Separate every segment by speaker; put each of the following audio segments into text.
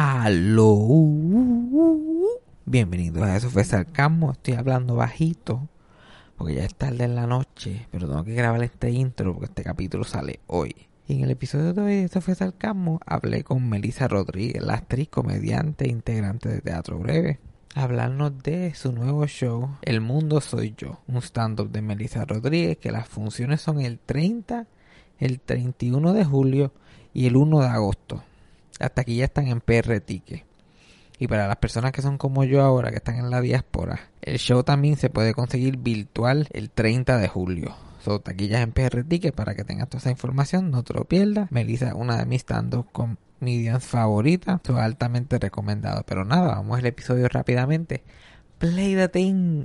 Speaker 1: Aló. Bienvenidos a Eso fue Sarcasmo. Estoy hablando bajito porque ya es tarde en la noche, pero tengo que grabar este intro porque este capítulo sale hoy. Y en el episodio de hoy de Eso fue Sarcasmo hablé con Melissa Rodríguez, la actriz, comediante e integrante de Teatro Breve. Hablarnos de su nuevo show, El Mundo Soy Yo, un stand-up de Melissa Rodríguez, que las funciones son el 30, el 31 de julio y el 1 de agosto. Hasta aquí ya están en PR Ticket. Y para las personas que son como yo ahora, que están en la diáspora, el show también se puede conseguir virtual el 30 de julio. So, taquillas en PR Ticket para que tengas toda esa información, no te lo pierdas. Melissa, una de mis stand-up comedians favoritas, so, altamente recomendado. Pero nada, vamos al episodio rápidamente. Play the thing.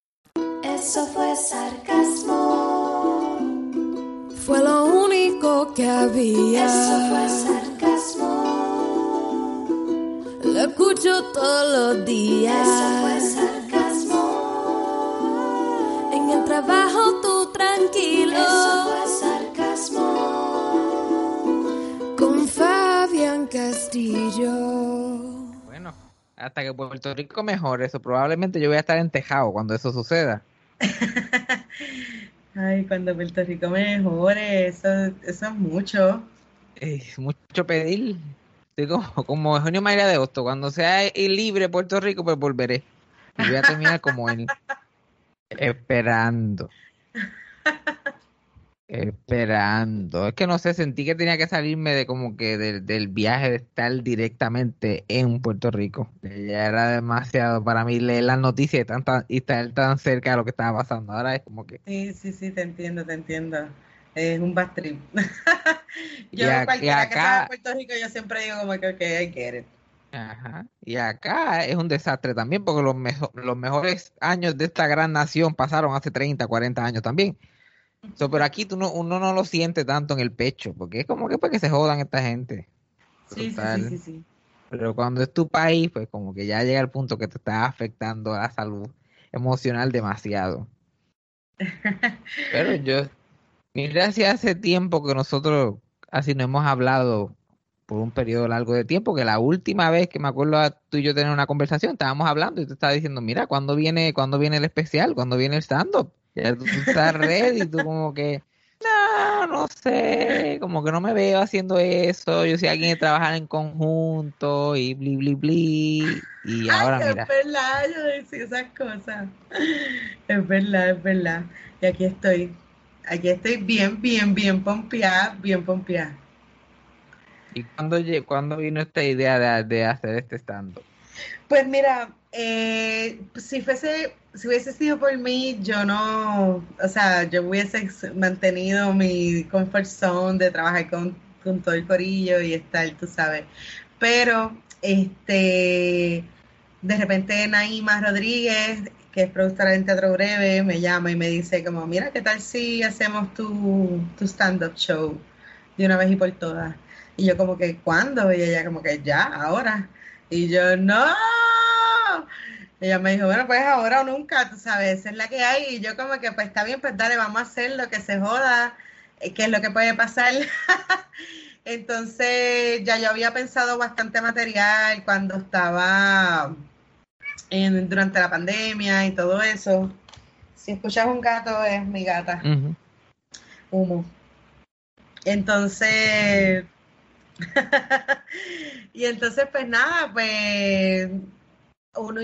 Speaker 2: Eso fue sarcasmo.
Speaker 3: Fue lo único que había.
Speaker 2: Eso fue sarcasmo.
Speaker 3: Lo escucho todos los días.
Speaker 2: Eso fue sarcasmo.
Speaker 3: En el trabajo tú tranquilo.
Speaker 2: Eso fue sarcasmo.
Speaker 3: Con Fabián Castillo.
Speaker 1: Bueno, hasta que Puerto Rico mejore eso, probablemente yo voy a estar en Tejado cuando eso suceda.
Speaker 4: Ay, cuando Puerto Rico mejore, eso, eso es mucho.
Speaker 1: Es mucho pedir. Estoy como, como junio, mayo de agosto. Cuando sea libre Puerto Rico, pues volveré. Y voy a terminar como él. Esperando. Esperando. Es que no sé, sentí que tenía que salirme de como que del, del viaje de estar directamente en Puerto Rico. Ya era demasiado para mí leer las noticias y, estar tan cerca de lo que estaba pasando. Ahora es como que
Speaker 4: Sí, sí, sí, te entiendo, te entiendo. Es un bad trip. Yo,
Speaker 1: Y a-
Speaker 4: cualquiera que
Speaker 1: acá-
Speaker 4: sea de Puerto Rico, yo siempre digo como que, ok, I get it.
Speaker 1: Ajá. Y acá es un desastre también, porque los, mejo- los mejores años de esta gran nación pasaron hace 30, 40 años también. So, pero aquí tú no, uno no lo siente tanto en el pecho, porque es como que pues que se jodan esta gente.
Speaker 4: Sí, sí, sí, sí, sí.
Speaker 1: Pero cuando es tu país, pues como que ya llega el punto que te está afectando la salud emocional demasiado. Pero yo, mira si hace tiempo que nosotros así no hemos hablado por un periodo largo de tiempo, que la última vez que me acuerdo a tú y yo tener una conversación, estábamos hablando y tú estabas diciendo, mira, ¿cuándo viene, cuándo viene el especial? ¿Cuándo viene el stand-up? Ya tú, tú estás ready y tú como que, no, no sé, como que no me veo haciendo eso, yo soy alguien que trabaja en conjunto y bli, bli, bli, y ahora
Speaker 4: Ay,
Speaker 1: mira.
Speaker 4: es verdad, yo decía esas cosas. Es verdad, es verdad. Y aquí estoy. Aquí estoy bien, bien, bien pompeada, bien pompeada.
Speaker 1: ¿Y cuándo, cuándo vino esta idea de, de hacer este stand-up?
Speaker 4: Pues mira, eh, si fuese, si hubiese sido por mí, yo no, o sea, yo hubiese mantenido mi comfort zone de trabajar con, con todo el corillo y estar, tú sabes. Pero, este, de repente Naima Rodríguez, que es productora en Teatro Breve, me llama y me dice como, mira, ¿qué tal si hacemos tu, tu stand-up show de una vez y por todas? Y yo como que, ¿cuándo? Y ella como que, ya, ahora. Y yo, no. Ella me dijo, bueno, pues ahora o nunca, tú sabes, esa es la que hay. Y yo como que, pues está bien, pues dale, vamos a hacer lo que se joda, eh, qué es lo que puede pasar. Entonces, ya yo había pensado bastante material cuando estaba en, durante la pandemia y todo eso. Si escuchas un gato, es mi gata humo. Entonces, y entonces pues nada, pues uno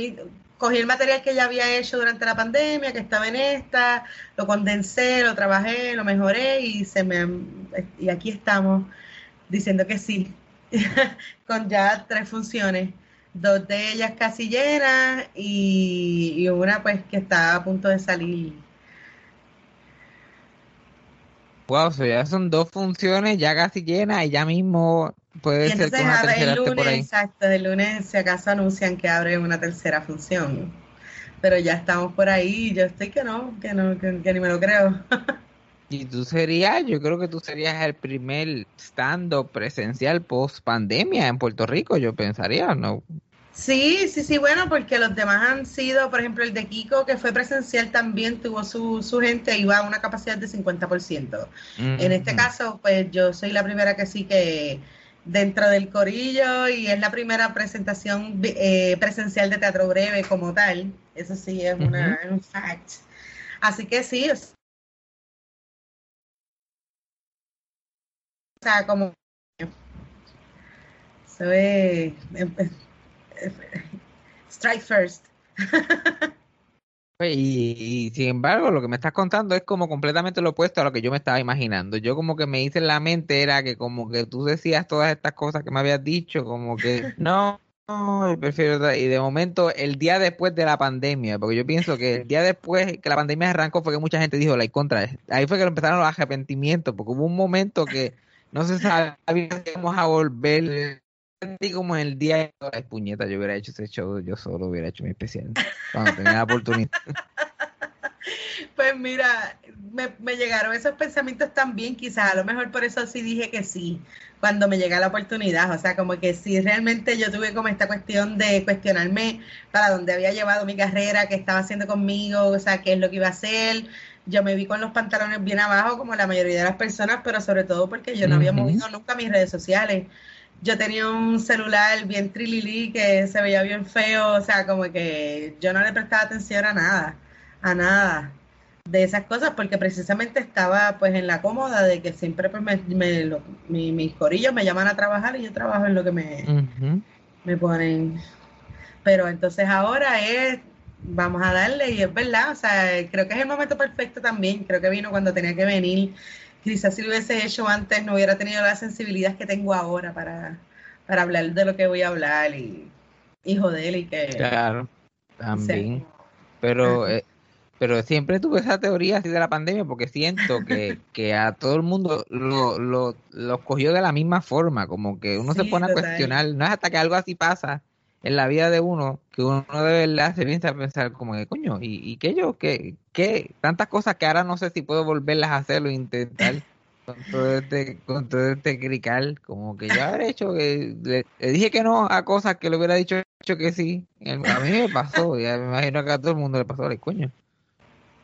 Speaker 4: cogí el material que ya había hecho durante la pandemia, que estaba en esta, lo condensé, lo trabajé, lo mejoré y se me y aquí estamos diciendo que sí, con ya tres funciones, dos de ellas casi llenas y, y una pues que está a punto de salir.
Speaker 1: Wow, so ya son dos funciones ya casi llenas y ya mismo puede
Speaker 4: Y
Speaker 1: ser que una tercera
Speaker 4: el
Speaker 1: por
Speaker 4: lunes,
Speaker 1: ahí.
Speaker 4: exacto, el lunes si acaso anuncian que abren una tercera función. Pero ya estamos por ahí y yo estoy que no, que no, que, que ni me lo creo.
Speaker 1: Y tú serías, yo creo que tú serías el primer stand-up presencial post pandemia en Puerto Rico, yo pensaría, ¿no?
Speaker 4: Sí, sí, sí, bueno, porque los demás han sido, por ejemplo, el de Kiko, que fue presencial, también tuvo su, su gente, iba a una capacidad de 50%. En este
Speaker 1: Ujú.
Speaker 4: caso, pues yo soy la primera que sí que dentro del corillo y es la primera presentación eh, presencial de teatro breve como tal. Eso sí es una, es un fact. Así que sí, o sea, como se ve em, eh, strike first.
Speaker 1: Y, y, sin embargo, lo que me estás contando es como completamente lo opuesto a lo que yo me estaba imaginando. Yo como que me hice en la mente era que como que tú decías todas estas cosas que me habías dicho, como que no, no, prefiero y de momento el día después de la pandemia, porque yo pienso que el día después que la pandemia arrancó fue que mucha gente dijo la contra, ahí fue que empezaron los arrepentimientos, porque hubo un momento que no se sabía si íbamos a volver sentí como en el día de puñeta, yo hubiera hecho ese show, yo solo hubiera hecho mi especial cuando tenía la oportunidad.
Speaker 4: Pues mira, me, me llegaron esos pensamientos también, quizás a lo mejor por eso sí dije que sí, cuando me llega la oportunidad, o sea, como que sí, realmente yo tuve como esta cuestión de cuestionarme para dónde había llevado mi carrera, qué estaba haciendo conmigo, o sea, qué es lo que iba a hacer. Yo me vi con los pantalones bien abajo, como la mayoría de las personas, pero sobre todo porque yo no había movido nunca mis redes sociales. Yo tenía un celular bien trililí que se veía bien feo, o sea, como que yo no le prestaba atención a nada, a nada de esas cosas, porque precisamente estaba pues en la cómoda de que siempre pues me, me- lo- mi- mis corillos me llaman a trabajar y yo trabajo en lo que me, me ponen. Pero entonces ahora es, vamos a darle y es verdad, o sea, creo que es el momento perfecto también, creo que vino cuando tenía que venir. Quizás si lo hubiese hecho antes no hubiera tenido la sensibilidad que tengo ahora para, para hablar de lo que voy a hablar y, y joder y que...
Speaker 1: Claro, también.
Speaker 4: Sí.
Speaker 1: Pero, eh, pero siempre tuve esa teoría así de la pandemia porque siento que, que a todo el mundo lo, lo, lo cogió de la misma forma, como que uno se pone a
Speaker 4: total.
Speaker 1: cuestionar, no es hasta que algo así pasa en la vida de uno que uno de verdad se piensa a pensar como que coño, ¿y, y qué yo? ¿Qué, qué? Tantas cosas que ahora no sé si puedo volverlas a hacer o intentar con todo este, con todo este crical, como que yo habré hecho que le, le dije que no a cosas que le hubiera dicho, que sí. A mí me pasó, ya me imagino que a todo el mundo le pasó, le coño.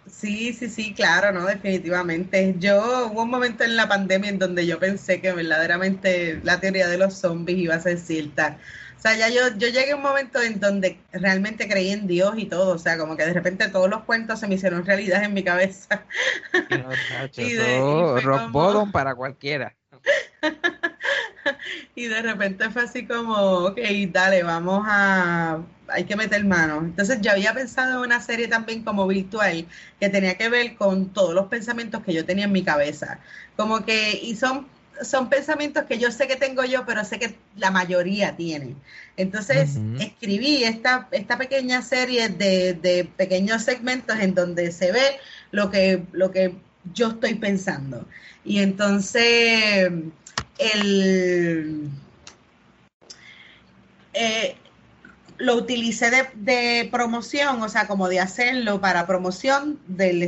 Speaker 4: Sí, sí, sí, claro, no, definitivamente. Yo hubo un momento en la pandemia en donde yo pensé que verdaderamente la teoría de los zombies iba a ser cierta. O sea, ya yo, yo llegué a un momento en donde realmente creí en Dios y todo, o sea, como que de repente todos los cuentos se me hicieron realidad en mi cabeza.
Speaker 1: No, tacho,
Speaker 4: Y de- y
Speaker 1: rock
Speaker 4: como-
Speaker 1: para cualquiera.
Speaker 4: Y de repente fue así como, ok, dale, vamos a, hay que meter mano. Entonces yo había pensado en una serie también como virtual que tenía que ver con todos los pensamientos que yo tenía en mi cabeza. Como que, y son, son pensamientos que yo sé que tengo yo, pero sé que la mayoría tiene. Entonces escribí esta, esta pequeña serie de, de pequeños segmentos en donde se ve lo que, lo que yo estoy pensando. Y entonces el eh, lo utilicé de, de promoción, o sea, como de hacerlo para promoción del,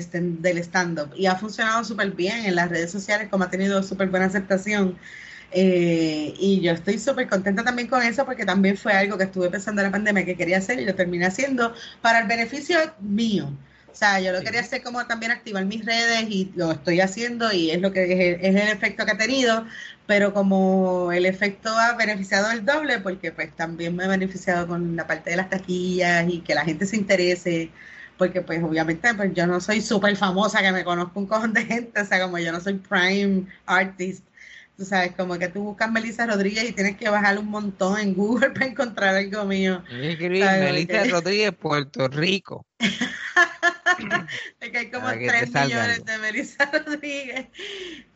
Speaker 4: del stand-up. Y ha funcionado súper bien en las redes sociales, como ha tenido súper buena aceptación. Eh, y yo estoy súper contenta también con eso porque también fue algo que estuve pensando en la pandemia que quería hacer y lo terminé haciendo para el beneficio mío. O sea, yo lo
Speaker 1: Sí.
Speaker 4: quería hacer como también activar mis redes y lo estoy haciendo y es lo que es, es el efecto que ha tenido, pero como el efecto ha beneficiado el doble, porque pues también me ha beneficiado con la parte de las taquillas y que la gente se interese, porque pues obviamente pues yo no soy súper famosa, que me conozco un cojón de gente, o sea, como yo no soy prime artist, tú sabes, como que tú buscas Melissa Rodríguez y tienes que bajar un montón en Google para encontrar algo mío.
Speaker 1: Melissa. Rodríguez, Puerto Rico.
Speaker 4: Es que hay como
Speaker 1: Para que te
Speaker 4: 3
Speaker 1: salga
Speaker 4: millones de Melissa Rodríguez.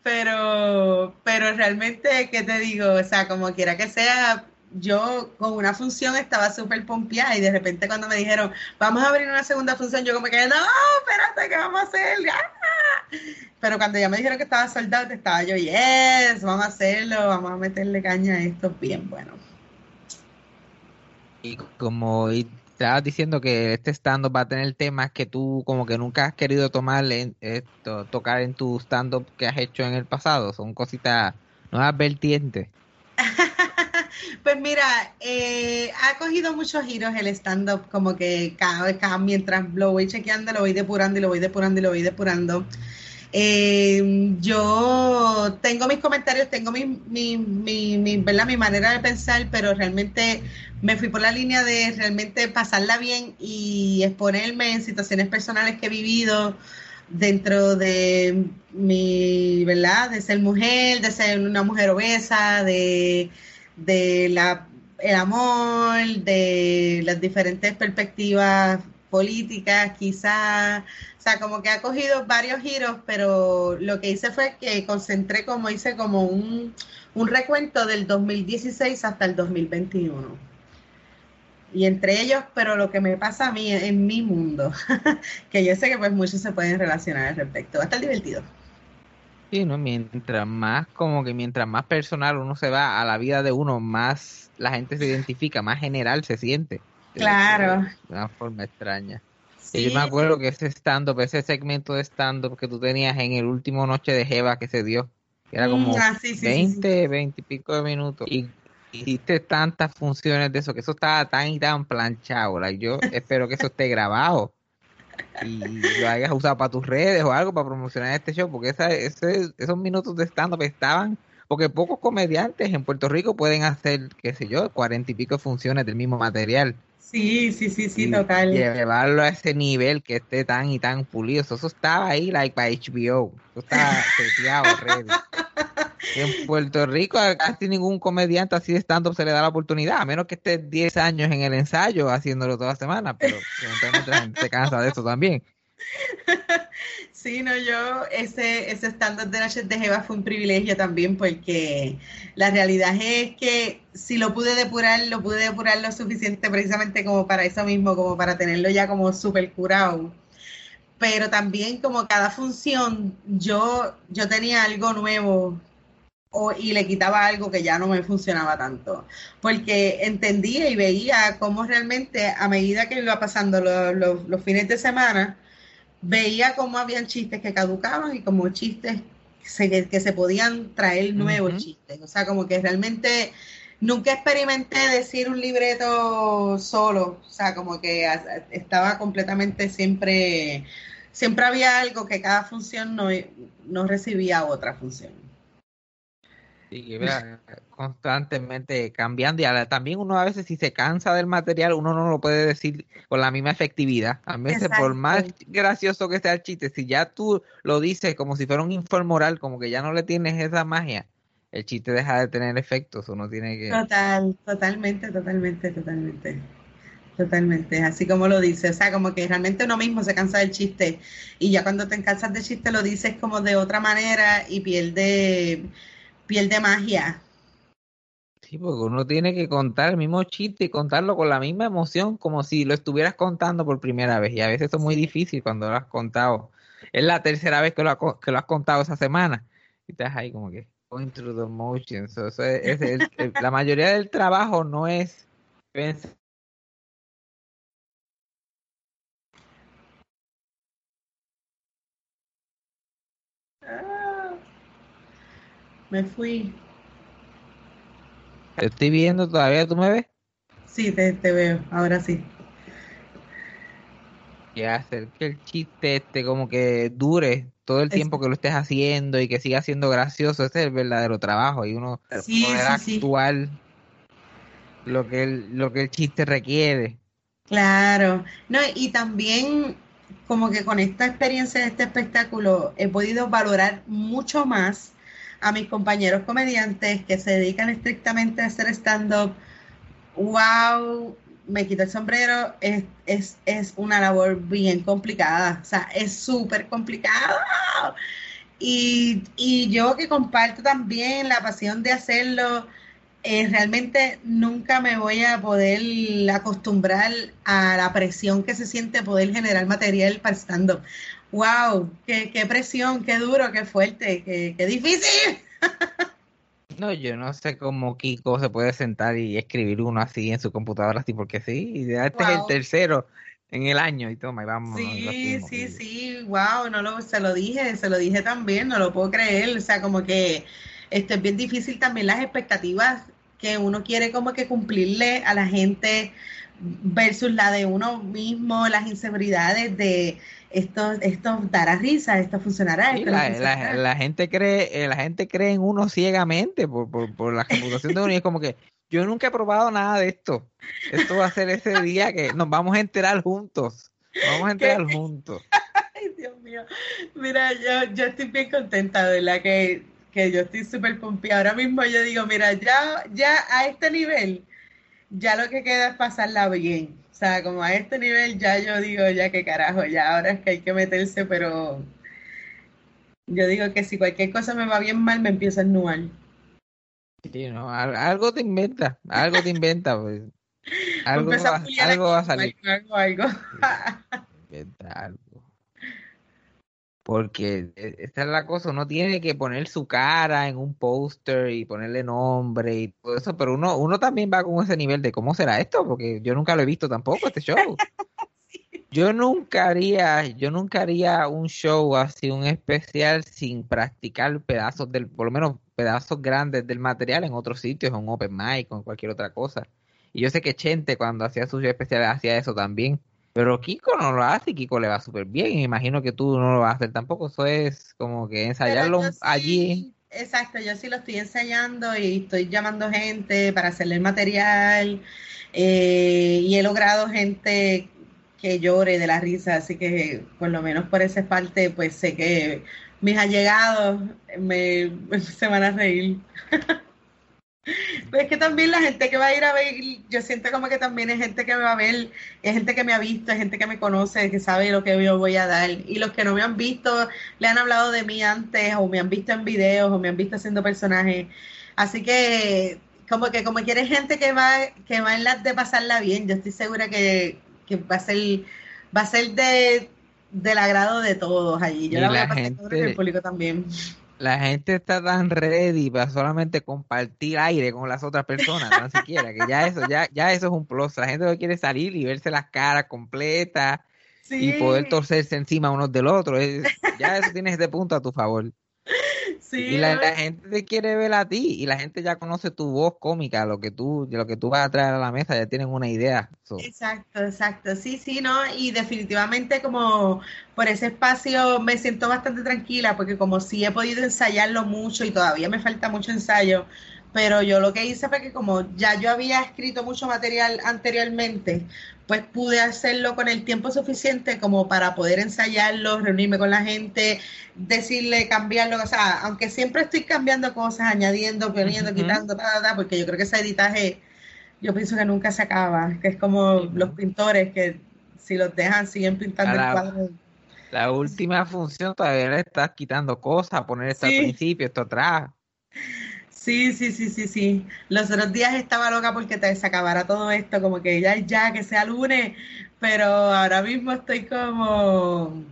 Speaker 4: Pero, pero realmente, ¿qué te digo? O sea, como quiera que sea, yo con una función estaba súper pompeada y de repente cuando me dijeron, vamos a abrir una segunda función, yo como que, no, espérate, ¿qué vamos a hacer? ¡Ah! Pero cuando ya me dijeron que estaba soldado, estaba yo, yes, vamos a hacerlo, vamos a meterle caña a esto, bien bueno.
Speaker 1: Y como y estabas diciendo que este stand-up va a tener temas que tú como que nunca has querido tomar en, tocar en tu stand-up que has hecho en el pasado, son cositas, nuevas vertientes.
Speaker 4: Pues mira, eh, ha cogido muchos giros el stand-up, como que cada vez, cada, mientras lo voy chequeando, lo voy depurando y lo voy depurando y lo voy depurando. Eh, yo tengo mis comentarios, tengo mi, mi, mi, mi, ¿verdad? mi manera de pensar, pero realmente me fui por la línea de realmente pasarla bien y exponerme en situaciones personales que he vivido dentro de mi, ¿verdad? De ser mujer, de ser una mujer obesa, de, el amor, de las diferentes perspectivas políticas, quizás, o sea, como que ha cogido varios giros, pero lo que hice fue que concentré como hice como un, un recuento del 2016 hasta el 2021 y entre ellos, pero lo que me pasa a mí en mi mundo, que yo sé que pues muchos se pueden relacionar al respecto. Va a estar divertido.
Speaker 1: Sí, ¿no? Mientras más, como que mientras más personal uno se va a la vida de uno, más la gente se identifica, más general se siente.
Speaker 4: Claro.
Speaker 1: De una forma extraña.
Speaker 4: Sí,
Speaker 1: y yo me acuerdo que ese stand-up, ese segmento de stand-up que tú tenías en el último noche de Jeva que se dio, que era como
Speaker 4: Ah, sí, sí, sí,
Speaker 1: 20, 20 y pico de minutos. Y hiciste tantas funciones de eso, que eso estaba tan y tan planchado. like, yo espero que eso esté grabado y lo hayas usado para tus redes o algo para promocionar este show, porque esa, ese- esos minutos de stand-up estaban, porque pocos comediantes en Puerto Rico pueden hacer, qué sé yo, cuarenta y pico funciones del mismo material.
Speaker 4: Sí, sí, sí, sí,
Speaker 1: y
Speaker 4: total.
Speaker 1: llevarlo a ese nivel que esté tan y tan pulido. Eso, eso estaba ahí, like, para HBO. Eso estaba seteado, ready. En Puerto Rico casi ningún comediante así de stand-up se le da la oportunidad, a menos que esté 10 años en el ensayo haciéndolo toda semana, pero se cansa de eso también.
Speaker 4: Sí, no, yo, ese, ese stand-up de Noches de Jeva fue un privilegio también porque la realidad es que si lo pude depurar, lo pude depurar lo suficiente precisamente como para eso mismo, como para tenerlo ya como súper curado. Pero también como cada función, yo, yo tenía algo nuevo o, y le quitaba algo que ya no me funcionaba tanto, porque entendía y veía cómo realmente a medida que iba pasando lo- lo- los fines de semana, veía cómo habían chistes que caducaban y como chistes se- que, que se podían traer nuevos chistes. O sea, como que realmente nunca experimenté decir un libreto solo. O sea, como que estaba completamente siempre, siempre había algo que cada función no, no recibía otra función.
Speaker 1: Que vea, constantemente cambiando y a la- también uno a veces si se cansa del material uno no lo puede decir con la misma efectividad. A veces por más gracioso que sea el chiste, si ya tú lo dices como si fuera un informoral, como que ya no le tienes esa magia, el chiste deja de tener efectos, uno tiene que...
Speaker 4: Total, totalmente, totalmente, totalmente. Totalmente, así como lo dice, o sea, como que realmente uno mismo se cansa del chiste y ya cuando te cansas del chiste lo dices como de otra manera y pierde, pierde magia.
Speaker 1: Sí, porque uno tiene que contar el mismo chiste y contarlo con la misma emoción como si lo estuvieras contando por primera vez. Y a veces eso es muy difícil cuando lo has contado. Es la tercera vez que lo, ha que lo has contado esa semana. Y estás ahí como que going through the motions. So, eso es- es el- el- la mayoría del trabajo no es pensar.
Speaker 4: Me fui.
Speaker 1: Te estoy viendo todavía, ¿tú me ves?
Speaker 4: Sí, te, te veo, ahora sí.
Speaker 1: Y hacer que el chiste este como que dure todo el tiempo que lo estés haciendo y que siga siendo gracioso. Ese es el verdadero trabajo. Y uno
Speaker 4: Sí,
Speaker 1: poder
Speaker 4: sí, sí.
Speaker 1: actuar lo que el, lo que el chiste requiere.
Speaker 4: Claro, no, y también como que con esta experiencia de este espectáculo he podido valorar mucho más a mis compañeros comediantes que se dedican estrictamente a hacer stand-up. Wow, me quito el sombrero, es, es, es una labor bien complicada, o sea, es súper complicado. Y, y yo que comparto también la pasión de hacerlo, eh, realmente nunca me voy a poder acostumbrar a la presión que se siente poder generar material para stand-up. ¡Wow! Qué, qué presión! ¡Qué duro! ¡Qué fuerte! ¡Qué, qué difícil!
Speaker 1: No, yo no sé cómo Kiko se puede sentar y escribir uno así en su computadora, así porque sí. Y ya este es el tercero en el año y toma, y vamos.
Speaker 4: Sí, sí, sí, wow, no lo, se lo dije, se lo dije también, no lo puedo creer, o sea, como que esto es bien difícil también las expectativas que uno quiere como que cumplirle a la gente versus la de uno mismo, las inseguridades de esto, esto dará risa, esto funcionará,
Speaker 1: Sí,
Speaker 4: esto no
Speaker 1: la, la-
Speaker 4: funcionará.
Speaker 1: la gente cree, eh, la gente cree en uno ciegamente por, por, por la reputación de uno y es como que yo nunca he probado nada de esto. Esto va a ser ese día que nos vamos a enterar juntos. Vamos a enterar juntos.
Speaker 4: Ay, Dios mío. Mira, yo, yo estoy bien contenta, de ¿verdad? Que, que yo estoy súper pompeada. Ahora mismo yo digo, mira, ya, ya a este nivel, ya lo que queda es pasarla bien. O sea, como a este nivel ya yo digo, ya que carajo, ya ahora es que hay que meterse, pero yo digo que si cualquier cosa me va bien mal, me empiezo a ennuar.
Speaker 1: Sí, ¿no? Al- Algo te inventa, algo te inventa, pues. Algo va, algo va a salir.
Speaker 4: algo, algo.
Speaker 1: Inventa algo. Porque e- esta es la cosa, uno tiene que poner su cara en un póster y ponerle nombre y todo eso, pero uno, uno también va con ese nivel de cómo será esto, porque yo nunca lo he visto tampoco, este show. Yo nunca haría, yo nunca haría un show así, un especial sin practicar pedazos del, por lo menos pedazos grandes del material en otros sitios, en un open mic o en cualquier otra cosa. Y yo sé que Chente cuando hacía sus especiales hacía eso también. Pero Kiko no lo hace y Kiko le va súper bien. Imagino que tú no lo vas a hacer tampoco. Eso es como que ensayarlo
Speaker 4: sí,
Speaker 1: allí.
Speaker 4: Exacto, yo sí lo estoy ensayando y estoy llamando gente para hacerle el material eh, y he logrado gente que llore de la risa, así que por lo menos por esa parte pues sé que mis allegados me, se van a reír. Pero es que también la gente que va a ir a ver, yo siento como que también es gente que me va a ver, es gente que me ha visto, es gente que me conoce, que sabe lo que yo voy a dar. Y los que no me han visto, le han hablado de mí antes, o me han visto en videos, o me han visto haciendo personajes. Así que, como que como quiere gente que va, que va en las de pasarla bien, yo estoy segura que, que va a ser, va a ser de, del agrado de todos allí. Yo
Speaker 1: Y
Speaker 4: la voy a pasar
Speaker 1: gente-
Speaker 4: el público también.
Speaker 1: La gente está tan ready para solamente compartir aire con las otras personas, tan siquiera, que ya eso, ya, ya eso es un plus. La gente no quiere salir y verse las caras completas y poder torcerse encima unos del otro. Es- ya eso tienes este punto a tu favor.
Speaker 4: Sí,
Speaker 1: Y la, la gente te quiere ver a ti y la gente ya conoce tu voz cómica, lo que tú, lo que tú vas a traer a la mesa, ya tienen una idea. So,
Speaker 4: Exacto, exacto. Sí, sí, ¿no? Y definitivamente como por ese espacio me siento bastante tranquila porque como sí he podido ensayarlo mucho y todavía me falta mucho ensayo, pero yo lo que hice fue que como ya yo había escrito mucho material anteriormente, pues pude hacerlo con el tiempo suficiente como para poder ensayarlo, reunirme con la gente, decirle, cambiarlo, o sea, aunque siempre estoy cambiando cosas, añadiendo, poniendo, quitando, ta, ta, ta, porque yo creo que ese editaje yo pienso que nunca se acaba, que es como los pintores que si los dejan siguen pintando
Speaker 1: A
Speaker 4: el
Speaker 1: la-
Speaker 4: cuadro.
Speaker 1: la última función todavía le estás quitando cosas, poner esto al principio, esto atrás.
Speaker 4: Sí, sí, sí, sí, sí. Los otros días estaba loca porque te, se acabara todo esto, como que ya, ya, que sea lunes, pero ahora mismo estoy como,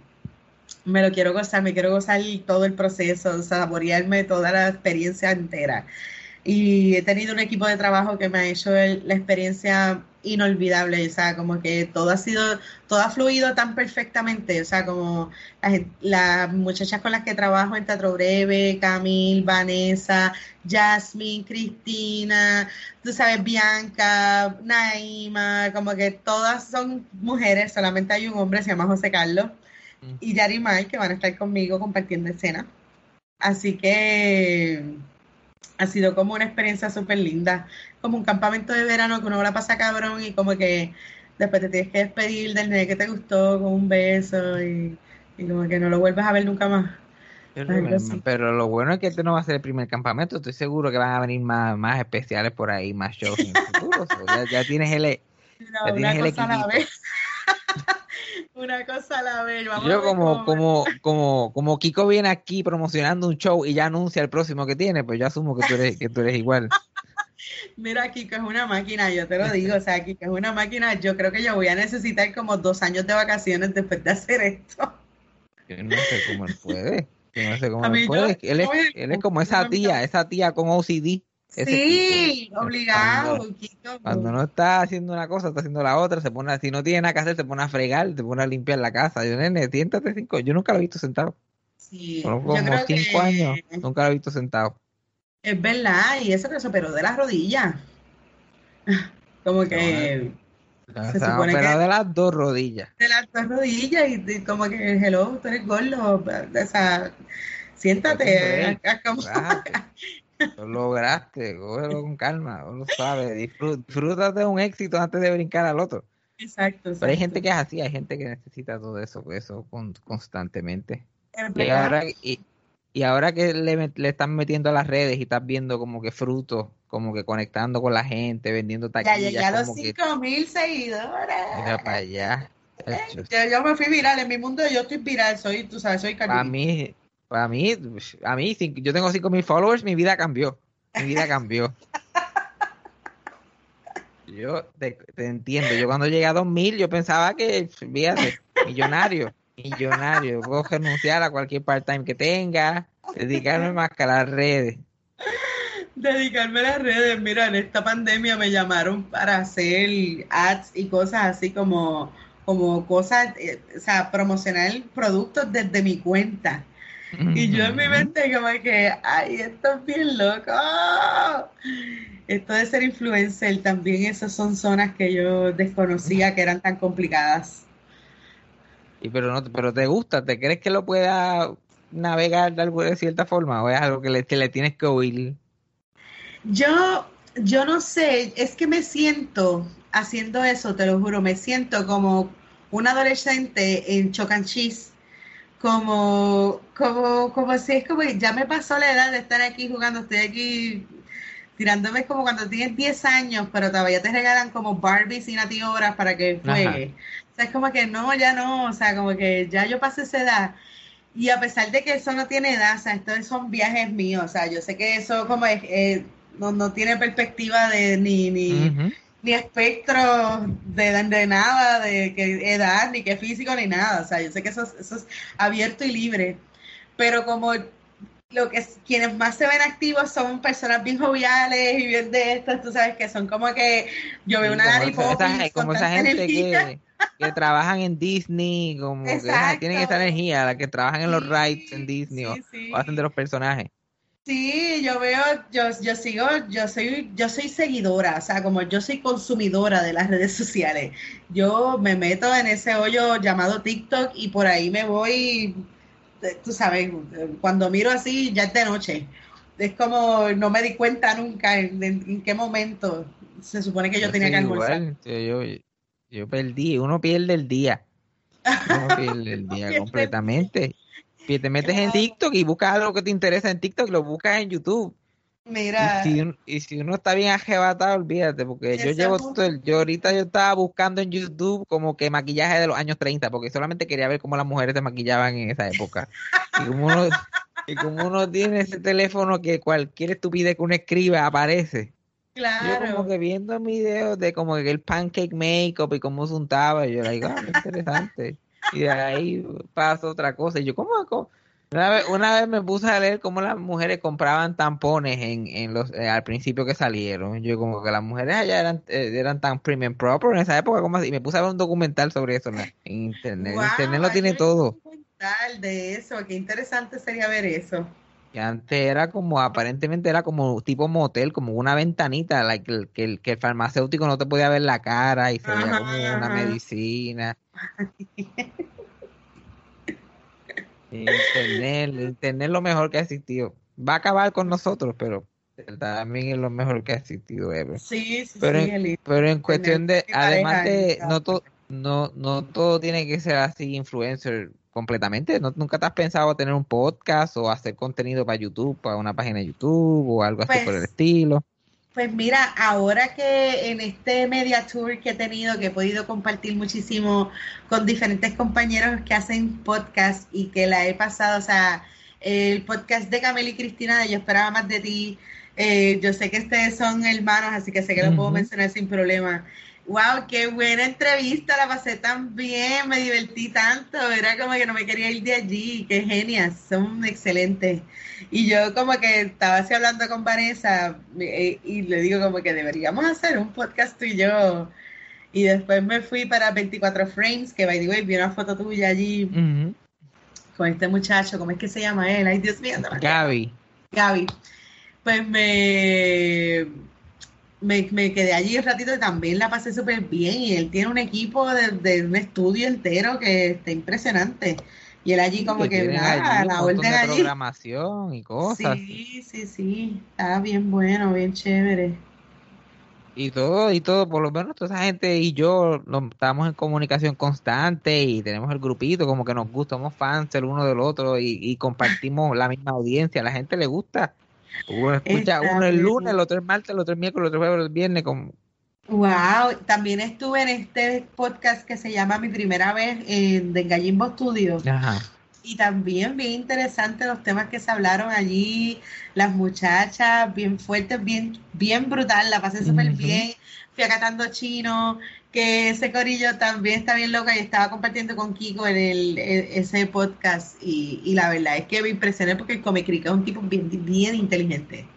Speaker 4: me lo quiero gozar, me quiero gozar todo el proceso, saborearme toda la experiencia entera. Y he tenido un equipo de trabajo que me ha hecho la experiencia inolvidable, o sea, como que todo ha sido, todo ha fluido tan perfectamente, o sea, como las muchachas con las que trabajo en Teatro Breve, Camil, Vanessa, Jasmine, Cristina, tú sabes, Bianca, Naima, como que todas son mujeres, solamente hay un hombre, se llama José Carlos, y Yarimar, que van a estar conmigo compartiendo escena. Así que ha sido como una experiencia súper linda, como un campamento de verano que uno la pasa cabrón y como que después te tienes que despedir del nene que te gustó con un beso y, y como que no lo vuelves a ver nunca más.
Speaker 1: Pero, pero lo bueno es que este no va a ser el primer campamento. Estoy seguro que van a venir más, más especiales por ahí, más shows en el futuro. Ya, ya tienes el,
Speaker 4: No,
Speaker 1: Ya tienes el
Speaker 4: cosa a la
Speaker 1: equipito.
Speaker 4: vez. Una cosa a la vez. Vamos
Speaker 1: Yo como, como, como, como Kiko viene aquí promocionando un show y ya anuncia el próximo que tiene, pues yo asumo que tú eres, que tú eres igual.
Speaker 4: Mira, Kiko es una máquina, yo te lo digo, o sea, Kiko es una máquina. Yo creo que yo voy a necesitar como dos años de vacaciones después de hacer esto.
Speaker 1: Yo no sé cómo él puede. Yo no sé cómo él puede. Él es, él es como esa tía, esa tía con OCD.
Speaker 4: Sí, obligado,
Speaker 1: Cuando,
Speaker 4: Kiko.
Speaker 1: cuando no está haciendo una cosa, está haciendo la otra. Se pone, si no tiene nada que hacer, se pone a fregar, se pone a limpiar la casa. Yo, nene, siéntate cinco. Yo nunca lo he visto sentado.
Speaker 4: Sí, yo
Speaker 1: como
Speaker 4: creo
Speaker 1: cinco
Speaker 4: que
Speaker 1: años, nunca lo he visto sentado.
Speaker 4: es verdad, y eso que se operó de las rodillas. Como que
Speaker 1: Se,
Speaker 4: Se supone
Speaker 1: operado
Speaker 4: que-
Speaker 1: de las dos rodillas.
Speaker 4: de las dos rodillas y como que, hello, tú eres gordo, o sea, siéntate, como-
Speaker 1: Relájate. Lo lograste, cógelo con calma, uno sabe, disfruta, de un éxito antes de brincar al otro.
Speaker 4: Exacto,
Speaker 1: Pero hay gente que es así, hay gente que necesita todo eso, eso con- constantemente. Y ahora, y, y ahora que le, le están metiendo a las redes y estás viendo como que frutos, como que conectando con la gente, vendiendo
Speaker 4: Ya
Speaker 1: taquillas,
Speaker 4: llegué a los
Speaker 1: como que
Speaker 4: 5 mil seguidores.
Speaker 1: mira para allá.
Speaker 4: Yo, yo me fui viral, en mi mundo yo estoy viral, soy, tú sabes, soy Cardi
Speaker 1: Para mí, para mí, a mí, yo tengo 5000 followers, mi vida cambió. Mi vida cambió. Yo te, te entiendo. Yo cuando llegué a 2000, yo pensaba que, fíjate, millonario, millonario. Puedo renunciar a cualquier part-time que tenga, dedicarme más que a las redes.
Speaker 4: Dedicarme a las redes, mira, en esta pandemia me llamaron para hacer ads y cosas así como, como cosas, eh, o sea, promocionar productos desde mi cuenta. Y yo en mi mente como que, ay, esto es bien loco. Esto de ser influencer, también esas son zonas que yo desconocía que eran tan complicadas.
Speaker 1: Y pero no, pero te gusta, ¿te crees que lo pueda navegar de alguna de cierta forma? ¿O es algo que le, que le tienes que oír?
Speaker 4: Yo, yo no sé, es que me siento haciendo eso, te lo juro, me siento como un adolescente en Choc and Cheese, como, como, como si es como que ya me pasó la edad de estar aquí jugando, estoy aquí tirándome como cuando tienes 10 años, pero todavía te regalan como Barbies y Nati Horas para que juegues. O sea, es como que no, ya no, o sea, como que ya yo pasé esa edad. Y a pesar de que eso no tiene edad, o sea, estos son viajes míos, o sea, yo sé que eso como es, eh, no, no tiene perspectiva de ni, ni. Ni espectro de, de nada, de que edad, ni que físico, ni nada, o sea, yo sé que eso, es- eso es abierto y libre, pero como lo que es- quienes más se ven activos son personas bien joviales y bien de estas, tú sabes que son como que yo veo una Poppins
Speaker 1: como esa gente que, que trabajan en Disney, como que tienen esa energía, la que trabajan en los rides en Disney o,
Speaker 4: sí, sí.
Speaker 1: o hacen de los personajes.
Speaker 4: Sí, yo veo, yo, yo sigo, yo soy, yo soy seguidora, o sea, como yo soy consumidora de las redes sociales. Yo me meto en ese hoyo llamado TikTok y por ahí me voy, eh, tú sabes, eh, cuando miro así ya es de noche. Es como no me di cuenta nunca en, en- en qué momento se supone que yo
Speaker 1: Yo
Speaker 4: tenía que almorzar.
Speaker 1: igual, yo, yo, perdí, uno pierde el día, uno pierde el día completamente. Y te metes en
Speaker 4: Claro.
Speaker 1: TikTok y buscas algo que te interesa en TikTok lo buscas en YouTube.
Speaker 4: Mira,
Speaker 1: Y si, un- y si uno está bien arrebatado, olvídate, porque yo llevo todo el- yo ahorita yo estaba buscando en YouTube como que maquillaje de los años 30, porque solamente quería ver cómo las mujeres se maquillaban en esa época. Y como uno, y como uno tiene ese teléfono que cualquier estupidez que uno escriba aparece. Yo como
Speaker 4: claro.
Speaker 1: que viendo videos de como que el pancake makeup y cómo se untaba, y yo like, ah, qué interesante. Y de ahí pasa otra cosa. Y yo, ¿cómo? cómo? Una vez, una vez me puse a leer cómo las mujeres compraban tampones en, en los eh, al principio que salieron. Yo como que las mujeres allá eran, eh, eran tan premium proper en esa época, como así. Y me puse a ver un documental sobre eso en, internet.
Speaker 4: Wow,
Speaker 1: internet lo tiene todo.
Speaker 4: documental de eso, qué interesante sería ver eso.
Speaker 1: Que antes era como, aparentemente era como tipo motel, como una ventanita, like, que, el, que, el, farmacéutico no te podía ver la cara y se veía como una medicina. Internet, el internet es lo mejor que ha existido. Va a acabar con nosotros, pero también es lo mejor que ha existido ever.
Speaker 4: Sí, sí,
Speaker 1: Pero
Speaker 4: sí,
Speaker 1: en,
Speaker 4: el
Speaker 1: pero en cuestión de, además de, no, to- no, no todo tiene que ser así influencer completamente. ¿No, ¿Nunca te has pensado tener un podcast o hacer contenido para YouTube, para una página de YouTube o algo así
Speaker 4: Pues,
Speaker 1: por el estilo?
Speaker 4: Pues mira, ahora que en este media tour que he tenido, que he podido compartir muchísimo con diferentes compañeros que hacen podcast y que la he pasado, o sea, el podcast de Camila y Cristina de Yo esperaba más de ti, Eh, yo sé que ustedes son hermanos, así que sé que lo puedo mencionar sin problema. Wow, qué buena entrevista, la pasé tan bien, me divertí tanto, era como que no me quería ir de allí, qué genias, son excelentes. Y yo como que estaba así hablando con Vanessa eh, y le digo como que deberíamos hacer un podcast tú y yo. Y después me fui para 24 Frames, que by the way, vi una foto tuya allí con este muchacho, ¿cómo es que se llama él? Ay, Dios mío, no.
Speaker 1: Gaby.
Speaker 4: Gaby. Pues me, me, me quedé allí un ratito y también la pasé súper bien. Y él tiene un equipo de, de un estudio entero que está impresionante. Y él allí como que, nada,
Speaker 1: allí
Speaker 4: la orden
Speaker 1: de
Speaker 4: allí.
Speaker 1: programación y cosas.
Speaker 4: Sí, sí, sí. Está bien bueno, bien chévere.
Speaker 1: Y todo, y todo, por lo menos toda esa gente y yo nos, estamos en comunicación constante y tenemos el grupito, como que nos gusta, somos fans el uno del otro y, y compartimos la misma audiencia, a la gente le gusta. Uno escucha
Speaker 4: Está
Speaker 1: uno el lunes, el otro el martes, el otro el miércoles, el otro jueves, el viernes, como,
Speaker 4: Wow, también estuve en este podcast que se llama Mi Primera Vez en de Gallimbo Studio.
Speaker 1: ajá.
Speaker 4: Y también bien interesante los temas que se hablaron allí, las muchachas, bien fuertes, bien, bien brutal, la pasé súper
Speaker 1: Ujú.
Speaker 4: bien. Fui a Catando Chino, que ese corillo también está bien loca y estaba compartiendo con Kiko en el, en ese podcast. Y, y la verdad es que me impresioné porque el Come Crica es un tipo bien, bien inteligente.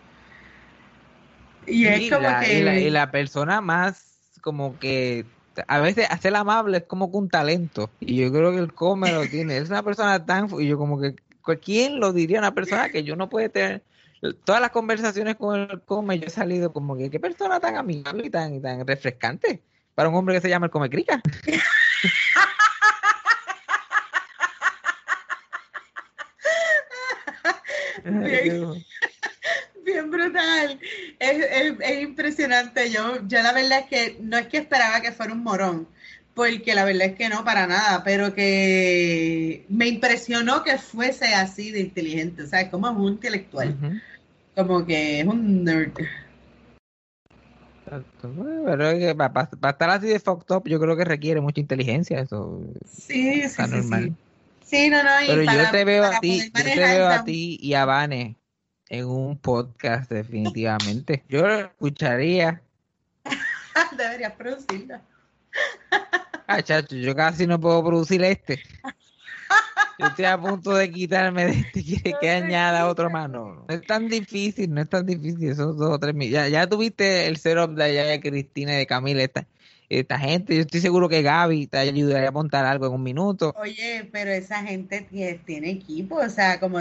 Speaker 4: Y es como
Speaker 1: la-
Speaker 4: que.
Speaker 1: y la, y la persona más como que a veces hacer amable es como que un talento y yo creo que el come lo tiene es una persona tan y yo como que ¿quién lo diría una persona que yo no puede tener todas las conversaciones con el come yo he salido como que qué persona tan amigable y tan, y tan refrescante para un hombre que se llama el come crica
Speaker 4: Bien. Bien brutal. Es, es- es impresionante. Yo, yo la verdad es que no es que esperaba que fuera un morón, porque la verdad es que no para nada, pero que me impresionó que fuese así de inteligente, o sea, como es un intelectual, como que es un nerd.
Speaker 1: Pero es que para, estar así de fucked up yo creo que requiere mucha inteligencia eso
Speaker 4: Sí,
Speaker 1: está
Speaker 4: sí,
Speaker 1: normal
Speaker 4: sí. Sí, no, no, y
Speaker 1: Pero
Speaker 4: para-
Speaker 1: yo te veo a ti, yo te veo a ti y a Vane en un podcast definitivamente. Yo lo escucharía.
Speaker 4: Deberías producirlo.
Speaker 1: Ah, chacho, yo casi no puedo producir este. Yo estoy a punto de quitarme de este. ¿Quiere que añada otro más? No, no es tan difícil, no es tan difícil. Esos dos o tres mil. Ya, ya tuviste el setup de allá de Cristina y de Camila, esta, esta gente. Yo estoy seguro que Gaby te ayudaría a montar algo en un minuto.
Speaker 4: Oye, pero esa gente tiene, tiene equipo, o sea, como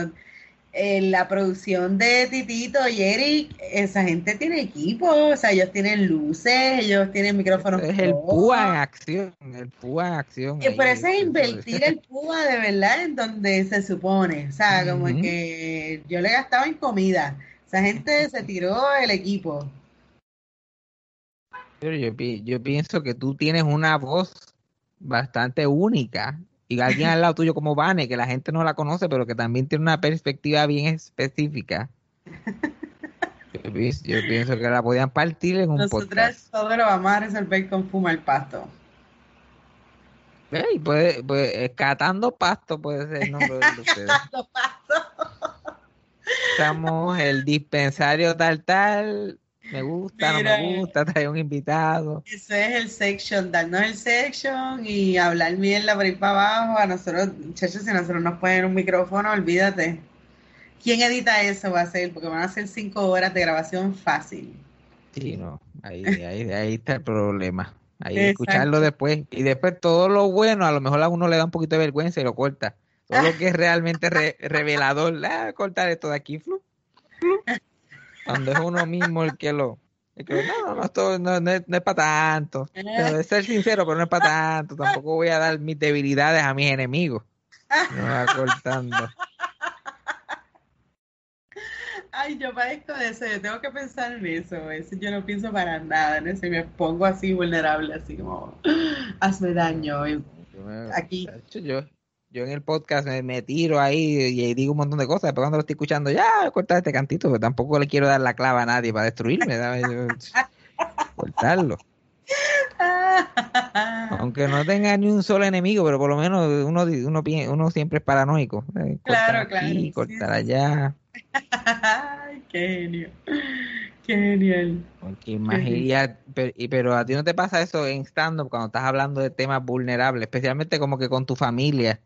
Speaker 4: eh, la producción de Titito y Eric, esa gente tiene equipo, o sea, ellos tienen luces, ellos tienen micrófonos.
Speaker 1: Es el púa en acción, el púa en acción.
Speaker 4: Y por eso es invertir el púa de verdad en donde se supone, o sea, como que yo le gastaba en comida, esa gente se tiró el equipo.
Speaker 1: Pero yo, yo pienso que tú tienes una voz bastante única y alguien al lado tuyo como Vane, que la gente no la conoce, pero que también tiene una perspectiva bien específica. Yo, yo pienso que la podían partir en un
Speaker 4: Nosotras
Speaker 1: podcast.
Speaker 4: todo lo vamos a resolver con fumar pasto.
Speaker 1: Ve, y puede, puede- eh, catando pasto puede ser el nombre de ustedes.
Speaker 4: Los pastos.
Speaker 1: Estamos el dispensario tal tal. Me gusta,
Speaker 4: Mira,
Speaker 1: no me gusta, trae un invitado.
Speaker 4: Ese es el section, darnos el section y hablar mierda por ahí para abajo. A nosotros, muchachos, si nosotros nos ponen un micrófono, olvídate. ¿Quién edita eso? Va a ser, porque van a ser cinco horas de grabación fácil.
Speaker 1: Sí, no, ahí, ahí, ahí está el problema. Ahí
Speaker 4: Exacto.
Speaker 1: escucharlo después. Y después todo lo bueno, a lo mejor a uno le da un poquito de vergüenza y lo corta. Todo lo que es realmente re- revelador, ah, cortar esto de aquí, flu, flu. Cuando es uno mismo el que lo... el que no, no, esto no, no es, no es para tanto. Pero de ser sincero, pero no es para tanto. Tampoco voy a dar mis debilidades a mis enemigos. Me va cortando.
Speaker 4: Ay, yo padezco de eso, yo tengo que pensar en eso. Eso yo no pienso para nada en eso y me pongo así vulnerable, así como, hazme daño. Y Aquí.
Speaker 1: Yo, yo en el podcast me, me tiro ahí y digo un montón de cosas. Después cuando lo estoy escuchando, ya, cortar este cantito, porque tampoco le quiero dar la clava a nadie para destruirme. yo- cortarlo. Aunque no tenga ni un solo enemigo, pero por lo menos uno, uno, siempre es paranoico. Cortar
Speaker 4: Claro,
Speaker 1: aquí,
Speaker 4: claro, sí,
Speaker 1: cortar allá.
Speaker 4: Qué genio. Qué genial.
Speaker 1: Porque imaginaría, pero, pero a ti no te pasa eso en stand-up cuando estás hablando de temas vulnerables, especialmente como que con tu familia.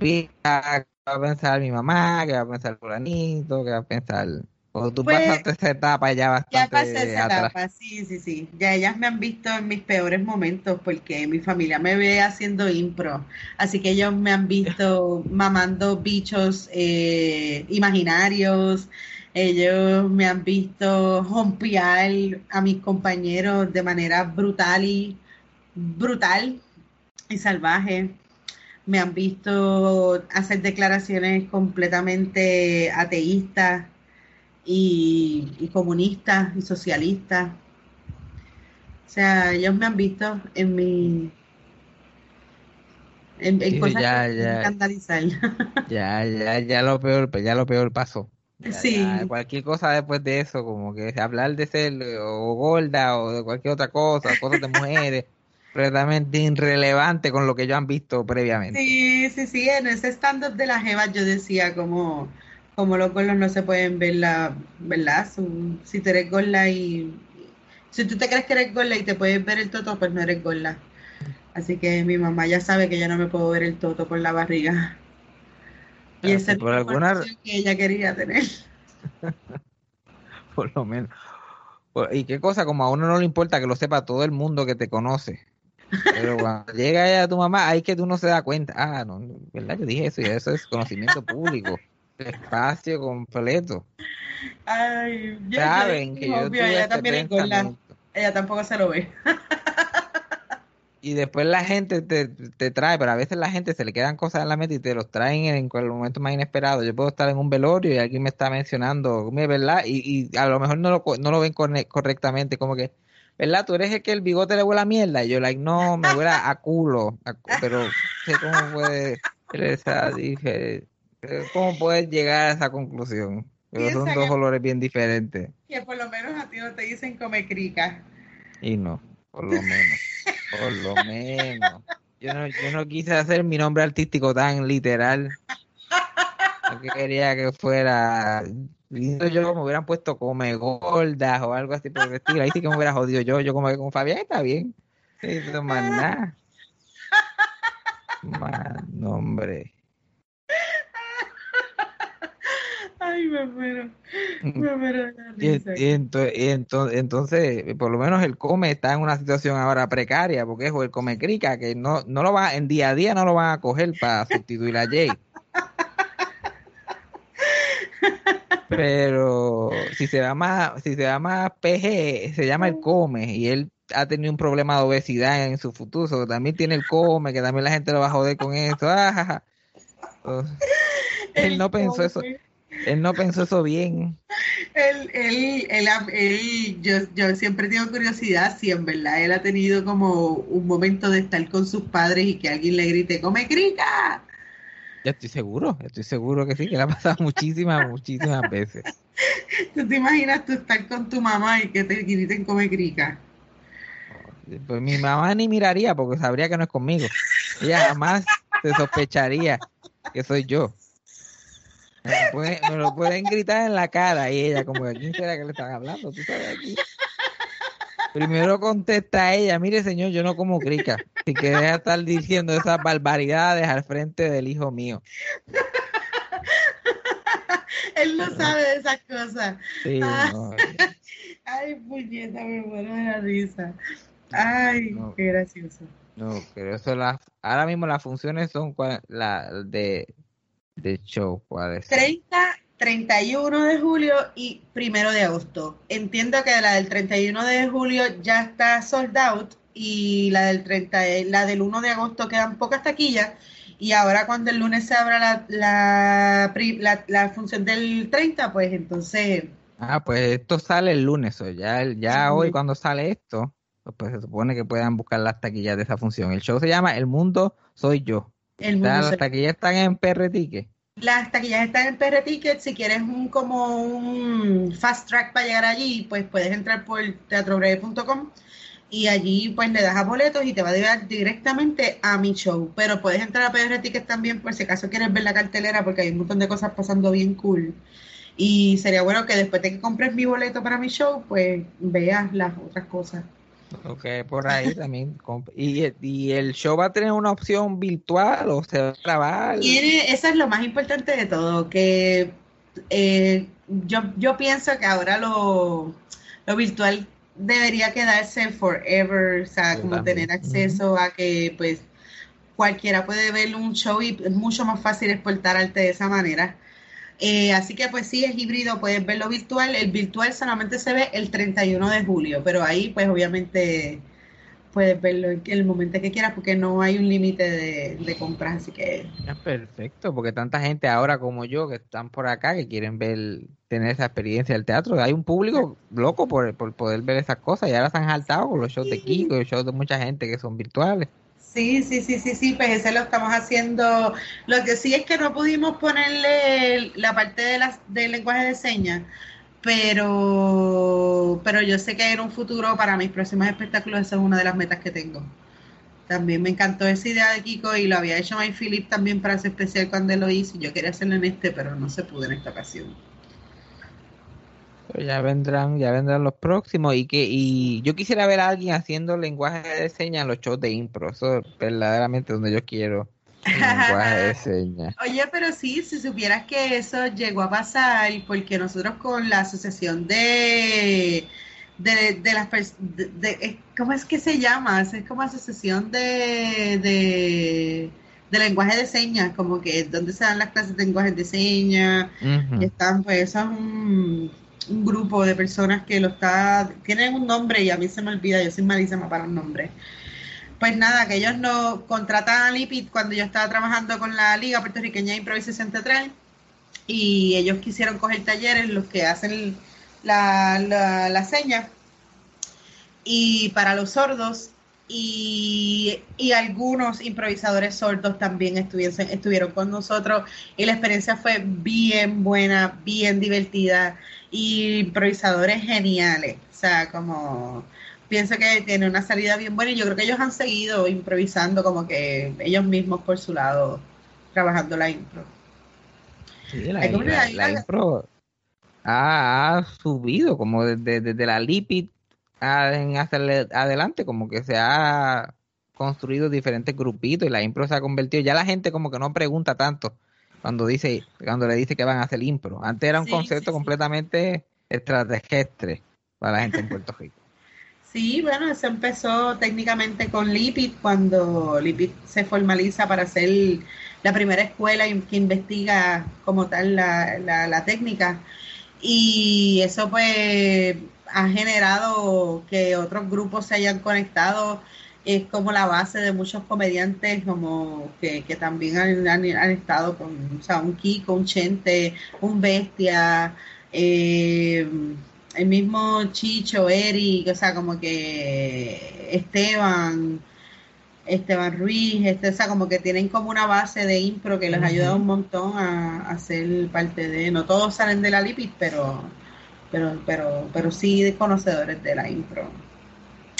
Speaker 1: Mira, ¿Qué va a pensar mi mamá? ¿Qué va a pensar fulanito? ¿Qué va a pensar? O tú
Speaker 4: Pues,
Speaker 1: pasaste esa etapa ya
Speaker 4: Ya
Speaker 1: bastante
Speaker 4: pasé esa
Speaker 1: atrás.
Speaker 4: etapa, sí, sí, sí. Ya ellas me han visto en mis peores momentos porque mi familia me ve haciendo impro. Así que ellos me han visto mamando bichos eh, imaginarios. Ellos me han visto jompear a mis compañeros de manera brutal y brutal y salvaje. Me han visto hacer declaraciones completamente ateístas y, y comunistas y socialistas. O sea, ellos me han visto en mi en, en
Speaker 1: Sí,
Speaker 4: cosas
Speaker 1: ya,
Speaker 4: que
Speaker 1: ya.
Speaker 4: escandalizar.
Speaker 1: Ya, ya, ya lo peor, pues ya lo peor pasó. Ya,
Speaker 4: Sí.
Speaker 1: ya, cualquier cosa después de eso, como que hablar de ser o gorda o de cualquier otra cosa, cosas de mujeres, completamente irrelevante con lo que ellos han visto previamente.
Speaker 4: Sí, sí, sí, en ese stand-up de la Jeva yo decía como, como los gordos no se pueden ver la, ¿verdad? Si tú eres gorda y si tú te crees que eres gorda y te puedes ver el toto, pues no eres gorda. Así que mi mamá ya sabe que yo no me puedo ver el toto por la barriga. Y esa es la
Speaker 1: alguna-
Speaker 4: que ella quería tener.
Speaker 1: Por lo menos. Y qué cosa, como a uno no le importa que lo sepa todo el mundo que te conoce. Pero cuando llega ella tu mamá, ahí que tú no se da cuenta. Ah, no, ¿verdad? Yo dije eso y eso es conocimiento público. Espacio completo.
Speaker 4: Ay, yo,
Speaker 1: Saben que yo
Speaker 4: obvio, ella también tampoco se lo ve.
Speaker 1: Y después la gente te, te trae, pero a veces la gente se le quedan cosas en la mente y te los traen en, el momento más inesperado. Yo puedo estar en un velorio y alguien me está mencionando, "Mira, ¿verdad? Y, y a lo mejor no lo, no lo ven correctamente, como que, ¿verdad? Tú eres el que el bigote le huele a mierda. Y yo, like, no, me huele a culo. a pero sé cómo puede ser esa dife- ¿Cómo puedes llegar a esa conclusión? Pero son dos olores bien diferentes.
Speaker 4: Que por lo menos a ti no te dicen come crica.
Speaker 1: Y no, por lo menos, por lo menos. Yo no, yo no quise hacer mi nombre artístico tan literal. Yo que quería que fuera yo, me hubieran puesto come gordas o algo así por el estilo. Ahí sí que me hubiera jodido yo. Yo como que con Fabián está bien. Pero más nada. Más nombre.
Speaker 4: Ay, me muero. Me muero de la.
Speaker 1: Y,
Speaker 4: risa.
Speaker 1: y ento- y ento- entonces, por lo menos el come está en una situación ahora precaria, porque es el come crica, que no, no lo va, en día a día no lo van a coger para sustituir a Jay. Pero si se va más, si se va más PG, se llama el come, y él ha tenido un problema de obesidad en su futuro, so, también tiene el come, que también la gente lo va a joder con eso. Ah. So, él no pensó eso, él no pensó eso bien.
Speaker 4: Él, él, él, él- yo, yo siempre tengo curiosidad si en verdad él ha tenido como un momento de estar con sus padres y que alguien le grite, come crica.
Speaker 1: Yo estoy seguro, estoy seguro que sí, que le ha pasado muchísimas, muchísimas veces.
Speaker 4: ¿Tú te imaginas tú estar con tu mamá y que te griten come crica?
Speaker 1: Pues mi mamá ni miraría porque sabría que no es conmigo. Ella jamás se sospecharía que soy yo. Me lo, pueden, me lo pueden gritar en la cara y ella como que, ¿quién será que le están hablando? ¿Tú sabes aquí? Primero contesta ella, mire señor, yo no como crica. Así que deja de estar diciendo esas barbaridades al frente del hijo mío.
Speaker 4: Él no sabe de esas cosas.
Speaker 1: Sí,
Speaker 4: Ah.
Speaker 1: no,
Speaker 4: Ay, puñeta, me muero de la risa. Ay,
Speaker 1: No.
Speaker 4: qué gracioso.
Speaker 1: no, pero eso las, ahora mismo las funciones son cua- la de, de show, ¿cuáles?
Speaker 4: 30, 31 de julio y 1 de agosto. Entiendo que la del 31 de julio ya está sold out y la del 30, eh, la del 1 de agosto quedan pocas taquillas y ahora cuando el lunes se abra la, la, pri- la- la función del 30, pues entonces
Speaker 1: Ah, pues esto sale el lunes, o ya, ya hoy cuando sale esto, pues se supone que puedan buscar las taquillas de esa función. El show se llama El Mundo Soy Yo.
Speaker 4: el
Speaker 1: O sea, las taquillas están en PR Ticket.
Speaker 4: Las taquillas están en PR Ticket. Si quieres un como un fast track para llegar allí, pues puedes entrar por teatrobreve.com y allí pues le das a boletos y te va a llevar directamente a mi show. Pero puedes entrar a PR Ticket también por si acaso quieres ver la cartelera porque hay un montón de cosas pasando bien cool. Y sería bueno que después de que compres mi boleto para mi show, pues veas las otras cosas.
Speaker 1: Ok, por ahí también. ¿Y, y el show va a tener una opción virtual o se va a grabar?
Speaker 4: Tiene, eso es lo más importante de todo, que eh, yo, yo pienso que ahora lo, lo virtual debería quedarse forever, o sea, como
Speaker 1: también.
Speaker 4: tener acceso a que pues cualquiera puede ver un show y es mucho más fácil exportar arte de esa manera. Eh, así que pues sí, es híbrido, puedes verlo virtual. El virtual solamente se ve el 31 de julio, pero ahí pues obviamente puedes verlo en el momento que quieras porque no hay un límite de, de compras, así que
Speaker 1: Es perfecto, porque tanta gente ahora como yo que están por acá que quieren ver, tener esa experiencia del teatro. Hay un público loco por, por poder ver esas cosas y ahora se han saltado con los shows de Kiko los shows de mucha gente que son virtuales.
Speaker 4: Sí, sí, sí, sí, sí, pues ese lo estamos haciendo. Lo que sí es que no pudimos ponerle la parte de las, del lenguaje de señas, pero, pero yo sé que en un futuro para mis próximos espectáculos esa es una de las metas que tengo. También me encantó esa idea de Kiko y lo había hecho Mike Philip también para ese especial cuando lo hice. Yo quería hacerlo en este, pero no se pudo en esta ocasión.
Speaker 1: Pero ya vendrán, ya vendrán los próximos y que y yo quisiera ver a alguien haciendo lenguaje de señas en los shows de impro. Eso es verdaderamente donde yo quiero lenguaje de señas.
Speaker 4: Oye, pero sí, si supieras que eso llegó a pasar, porque nosotros con la asociación de, de, de las de, de- eh, ¿cómo es que se llama? Es como asociación de, de, de lenguaje de señas, como que donde se dan las clases de lenguaje de señas, y están, pues, eso es un, un grupo de personas que lo está, tienen un nombre y a mí se me olvida, yo soy malísima para los nombres. Pues nada, que ellos nos contratan a Lipid cuando yo estaba trabajando con la Liga Puertorriqueña Improvisación Teatral y ellos quisieron coger talleres, los que hacen la, la, la seña y para los sordos y, y algunos improvisadores sordos también estuviesen, estuvieron con nosotros y la experiencia fue bien buena, bien divertida y improvisadores geniales, o sea, como pienso que tiene una salida bien buena y yo creo que ellos han seguido improvisando como que ellos mismos por su lado trabajando la impro.
Speaker 1: Sí, la, impro ha, ha subido como desde, desde la Lipid a- en hacia el- adelante, como que se ha construido diferentes grupitos y la impro se ha convertido, ya la gente como que no pregunta tanto cuando dice, cuando le dice que van a hacer impro. Antes era un
Speaker 4: Sí,
Speaker 1: concepto
Speaker 4: sí,
Speaker 1: completamente extraterrestre para la gente en Puerto Rico.
Speaker 4: Sí, bueno, eso empezó técnicamente con Lipid, cuando Lipid se formaliza para ser la primera escuela que investiga como tal la, la- la técnica. Y eso pues ha generado que otros grupos se hayan conectado. Es como la base de muchos comediantes como que, que también han, han- han estado con, o sea, un Kiko, un Chente, un Bestia, eh, el mismo Chicho, Eric, o sea, como que Esteban, Esteban Ruiz, este, o sea, como que tienen como una base de impro que les ayuda un montón a, a ser parte de, no todos salen de la Lipid, pero, pero, pero, pero sí de conocedores de la impro.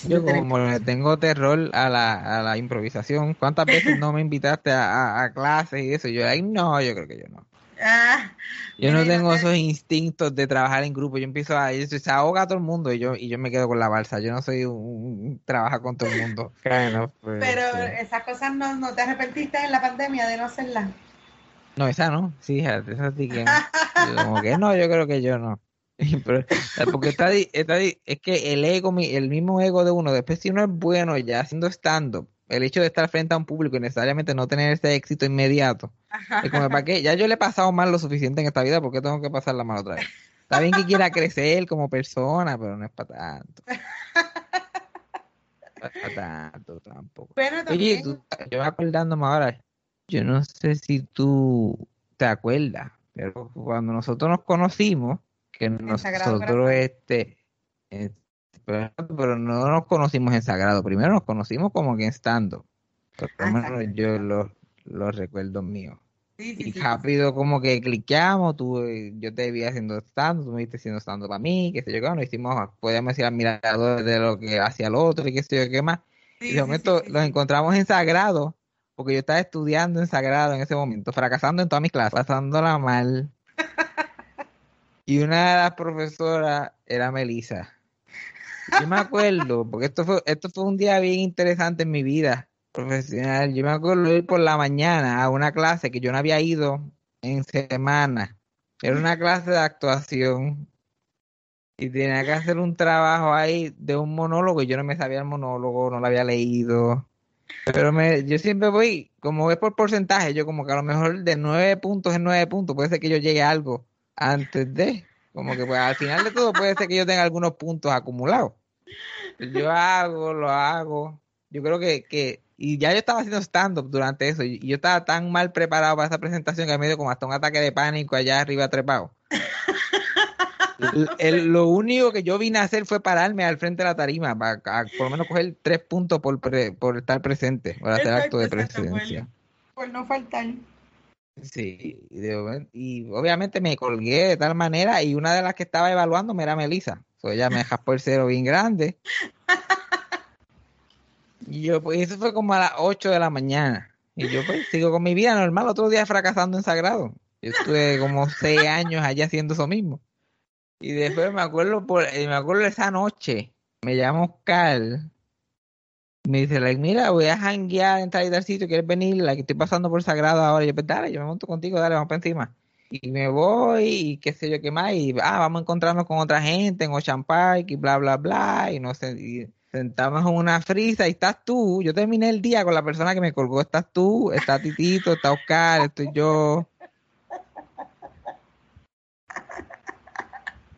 Speaker 1: Yo como le tengo terror a la, a la improvisación, ¿cuántas veces no me invitaste a, a, a clases y eso? Yo, ay, no, yo creo que yo no.
Speaker 4: Ah,
Speaker 1: Yo no tengo
Speaker 4: te-
Speaker 1: esos instintos de trabajar en grupo. Yo empiezo a y se ahoga todo el mundo y yo y yo me quedo con la balsa. Yo no soy un, un- trabaja con todo el mundo. Pues,
Speaker 4: Pero
Speaker 1: sí.
Speaker 4: esas cosas no, no te arrepentiste en la pandemia de no hacerlas.
Speaker 1: no, esa no. Sí, esa sí que no. Yo como que no, yo creo que yo no. Pero, porque está, está es que el ego, el mismo ego de uno, después si uno es bueno ya haciendo stand-up, el hecho de estar frente a un público y necesariamente no tener ese éxito inmediato, es como, ¿para qué? Ya yo le he pasado mal lo suficiente en esta vida, ¿por qué tengo que pasarla mal otra vez? Está bien que quiera crecer como persona, pero no es para tanto. No es para tanto tampoco.
Speaker 4: Bueno,
Speaker 1: Oye,
Speaker 4: también.
Speaker 1: tú, yo acordándome ahora, yo no sé si tú te acuerdas, pero cuando nosotros nos conocimos, que
Speaker 4: Sagrado
Speaker 1: nosotros este, eh, pero, no nos conocimos en Sagrado, primero nos conocimos como que en stand por lo
Speaker 4: Ah,
Speaker 1: menos yo los los recuerdos míos.
Speaker 4: Sí, sí,
Speaker 1: Y
Speaker 4: sí, sí.
Speaker 1: rápido como que cliqueamos, tú, eh, yo te vi haciendo stand, tú me viste haciendo stand para mí, qué sé yo, qué, nos hicimos, podíamos decir admiradores de lo que hacía el otro y qué sé yo, qué más. Y de momento los encontramos en Sagrado, porque yo estaba estudiando en Sagrado en ese momento, fracasando en todas mis clases, pasándola mal. Y una de las profesoras era Melissa. Yo me acuerdo, porque esto fue, esto fue un día bien interesante en mi vida profesional. Yo me acuerdo de ir por la mañana a una clase que yo no había ido en semana. Era una clase de actuación y tenía que hacer un trabajo ahí de un monólogo. y Yo no me sabía el monólogo, no lo había leído. Pero me, yo siempre voy, como es por porcentaje, yo como que a lo mejor de nueve puntos en nueve puntos puede ser que yo llegue a algo antes de, como que pues al final de todo puede ser que yo tenga algunos puntos acumulados. Yo hago, lo hago. Yo creo que, que y ya yo estaba haciendo stand-up durante eso y yo estaba tan mal preparado para esa presentación que me dio como hasta un ataque de pánico allá arriba trepado. El- el- lo único que yo vine a hacer fue pararme al frente de la tarima para a- por lo menos coger tres puntos por, pre- por estar presente, por hacer acto de
Speaker 4: Exacto, exacto,
Speaker 1: presencia.
Speaker 4: Por no faltar.
Speaker 1: Sí, y, de momento- y obviamente me colgué de tal manera y una de las que estaba evaluando me era Melissa. So, ella me jaspó el cero bien grande. Y yo, pues eso fue como a las 8 de la mañana. Y yo pues sigo con mi vida normal, otro día fracasando en Sagrado. Yo estuve como seis años allá haciendo eso mismo. Y después me acuerdo por, eh, me acuerdo esa noche, me llama Oscar. Me dice, like, mira, voy a janguear en tal y tal sitio, ¿quieres venir? Que estoy pasando por Sagrado ahora. Y yo, pues dale, yo me monto contigo, dale, vamos para encima. Y me voy, y qué sé yo qué más, y ah, vamos a encontrarnos con otra gente en Ocean Park, y bla, bla, bla, y no sé, y sentamos en una frisa, y estás tú. Yo terminé el día con la persona que me colgó, estás tú, está Titito, está Oscar, estoy yo.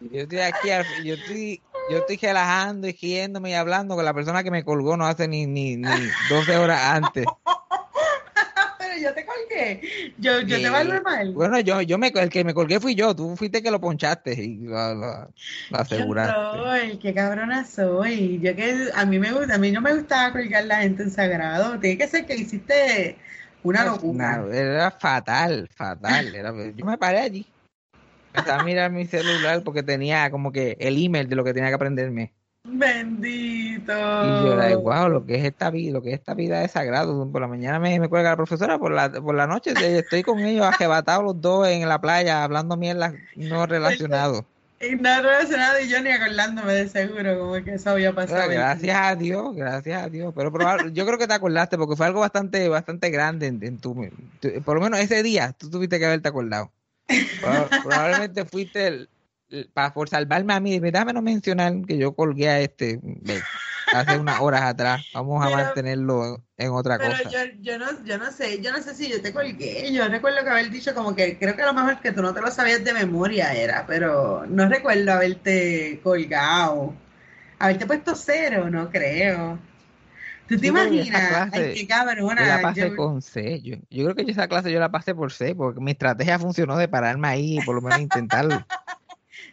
Speaker 1: Y Yo estoy aquí, yo estoy, yo estoy relajando y riéndome y hablando con la persona que me colgó no hace ni, ni, ni 12 horas antes.
Speaker 4: Pero yo te colgué. Yo, yo
Speaker 1: Sí.
Speaker 4: te valgo mal.
Speaker 1: Bueno, yo, yo me, el que me colgué fui yo, tú fuiste que lo ponchaste y lo, lo- lo aseguraste.
Speaker 4: Qué cabrona soy. Yo que a mí me a mí no me gustaba colgar la gente en sagrado. Tiene que ser que hiciste una locura.
Speaker 1: No, era fatal, fatal. Era, yo me paré allí. Empecé a mirar mi celular porque tenía como que el email de lo que tenía que aprenderme.
Speaker 4: Bendito.
Speaker 1: Y yo era, wow, lo que es esta vida, lo que es esta vida es sagrado. Por la mañana me, me cuelga la profesora, por la, por la noche estoy con ellos arrebatados los dos en la playa, hablando mierda no relacionado.
Speaker 4: Y nada relacionado y yo ni acordándome de seguro como que eso había pasado.
Speaker 1: Pero gracias a Dios, gracias a Dios. Pero probable- yo creo que te acordaste porque fue algo bastante, bastante grande en, en tu, tu- Por lo menos ese día tú tuviste que haberte acordado. Proba- Probablemente fuiste el- el- pa- por salvarme a mí. Déjame no mencionar que yo colgué a este hace unas horas atrás. Vamos a mantenerlo en otra
Speaker 4: Pero
Speaker 1: cosa.
Speaker 4: yo, yo no, yo no sé, yo no sé si yo te colgué. Yo recuerdo que haber dicho como que creo que a lo mejor que tú no te lo sabías de memoria era, pero no recuerdo haberte colgado. Haberte puesto cero, no creo. ¿Tú te imaginas?
Speaker 1: clase
Speaker 4: Ay, qué
Speaker 1: Yo
Speaker 4: cabrona.
Speaker 1: la pasé
Speaker 4: Yo-
Speaker 1: con C. Yo, yo creo que yo esa clase yo la pasé por C porque mi estrategia funcionó de pararme ahí y por lo menos intentarlo.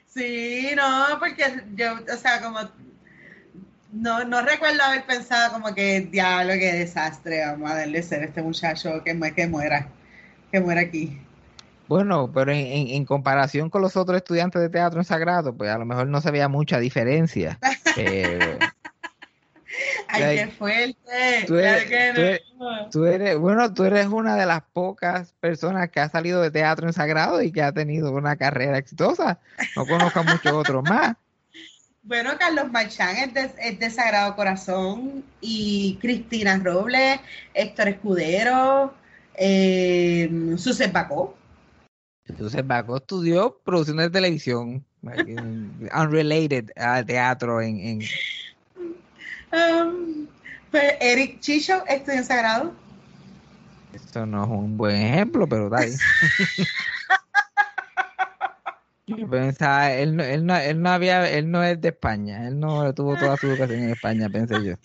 Speaker 4: Sí, no, porque yo, o sea, como no, no recuerdo haber pensado como que diablo, qué desastre, vamos a darle ser a este muchacho que, que muera, que muera aquí.
Speaker 1: Bueno, pero en, en- en comparación con los otros estudiantes de teatro en Sagrado, pues a lo mejor no se veía mucha diferencia. Pero
Speaker 4: Ay, qué fuerte.
Speaker 1: tú eres-
Speaker 4: claro que
Speaker 1: tú eres-
Speaker 4: no.
Speaker 1: tú eres, bueno, tú eres una de las pocas personas que ha salido de teatro en Sagrado y que ha tenido una carrera exitosa. No conozco a muchos otros más.
Speaker 4: Bueno, Carlos Marchán es de, es de Sagrado Corazón y Cristina Robles, Héctor Escudero, eh, Suset Bacó.
Speaker 1: Entonces, Baco estudió producción de televisión, unrelated al teatro en, en,
Speaker 4: Um, pues Eric Chicho estudió en Sagrado.
Speaker 1: Eso no es un buen ejemplo, pero. Yo pensaba, él no, él no, él no había, él no es de España, él no tuvo toda su educación en España, pensé yo.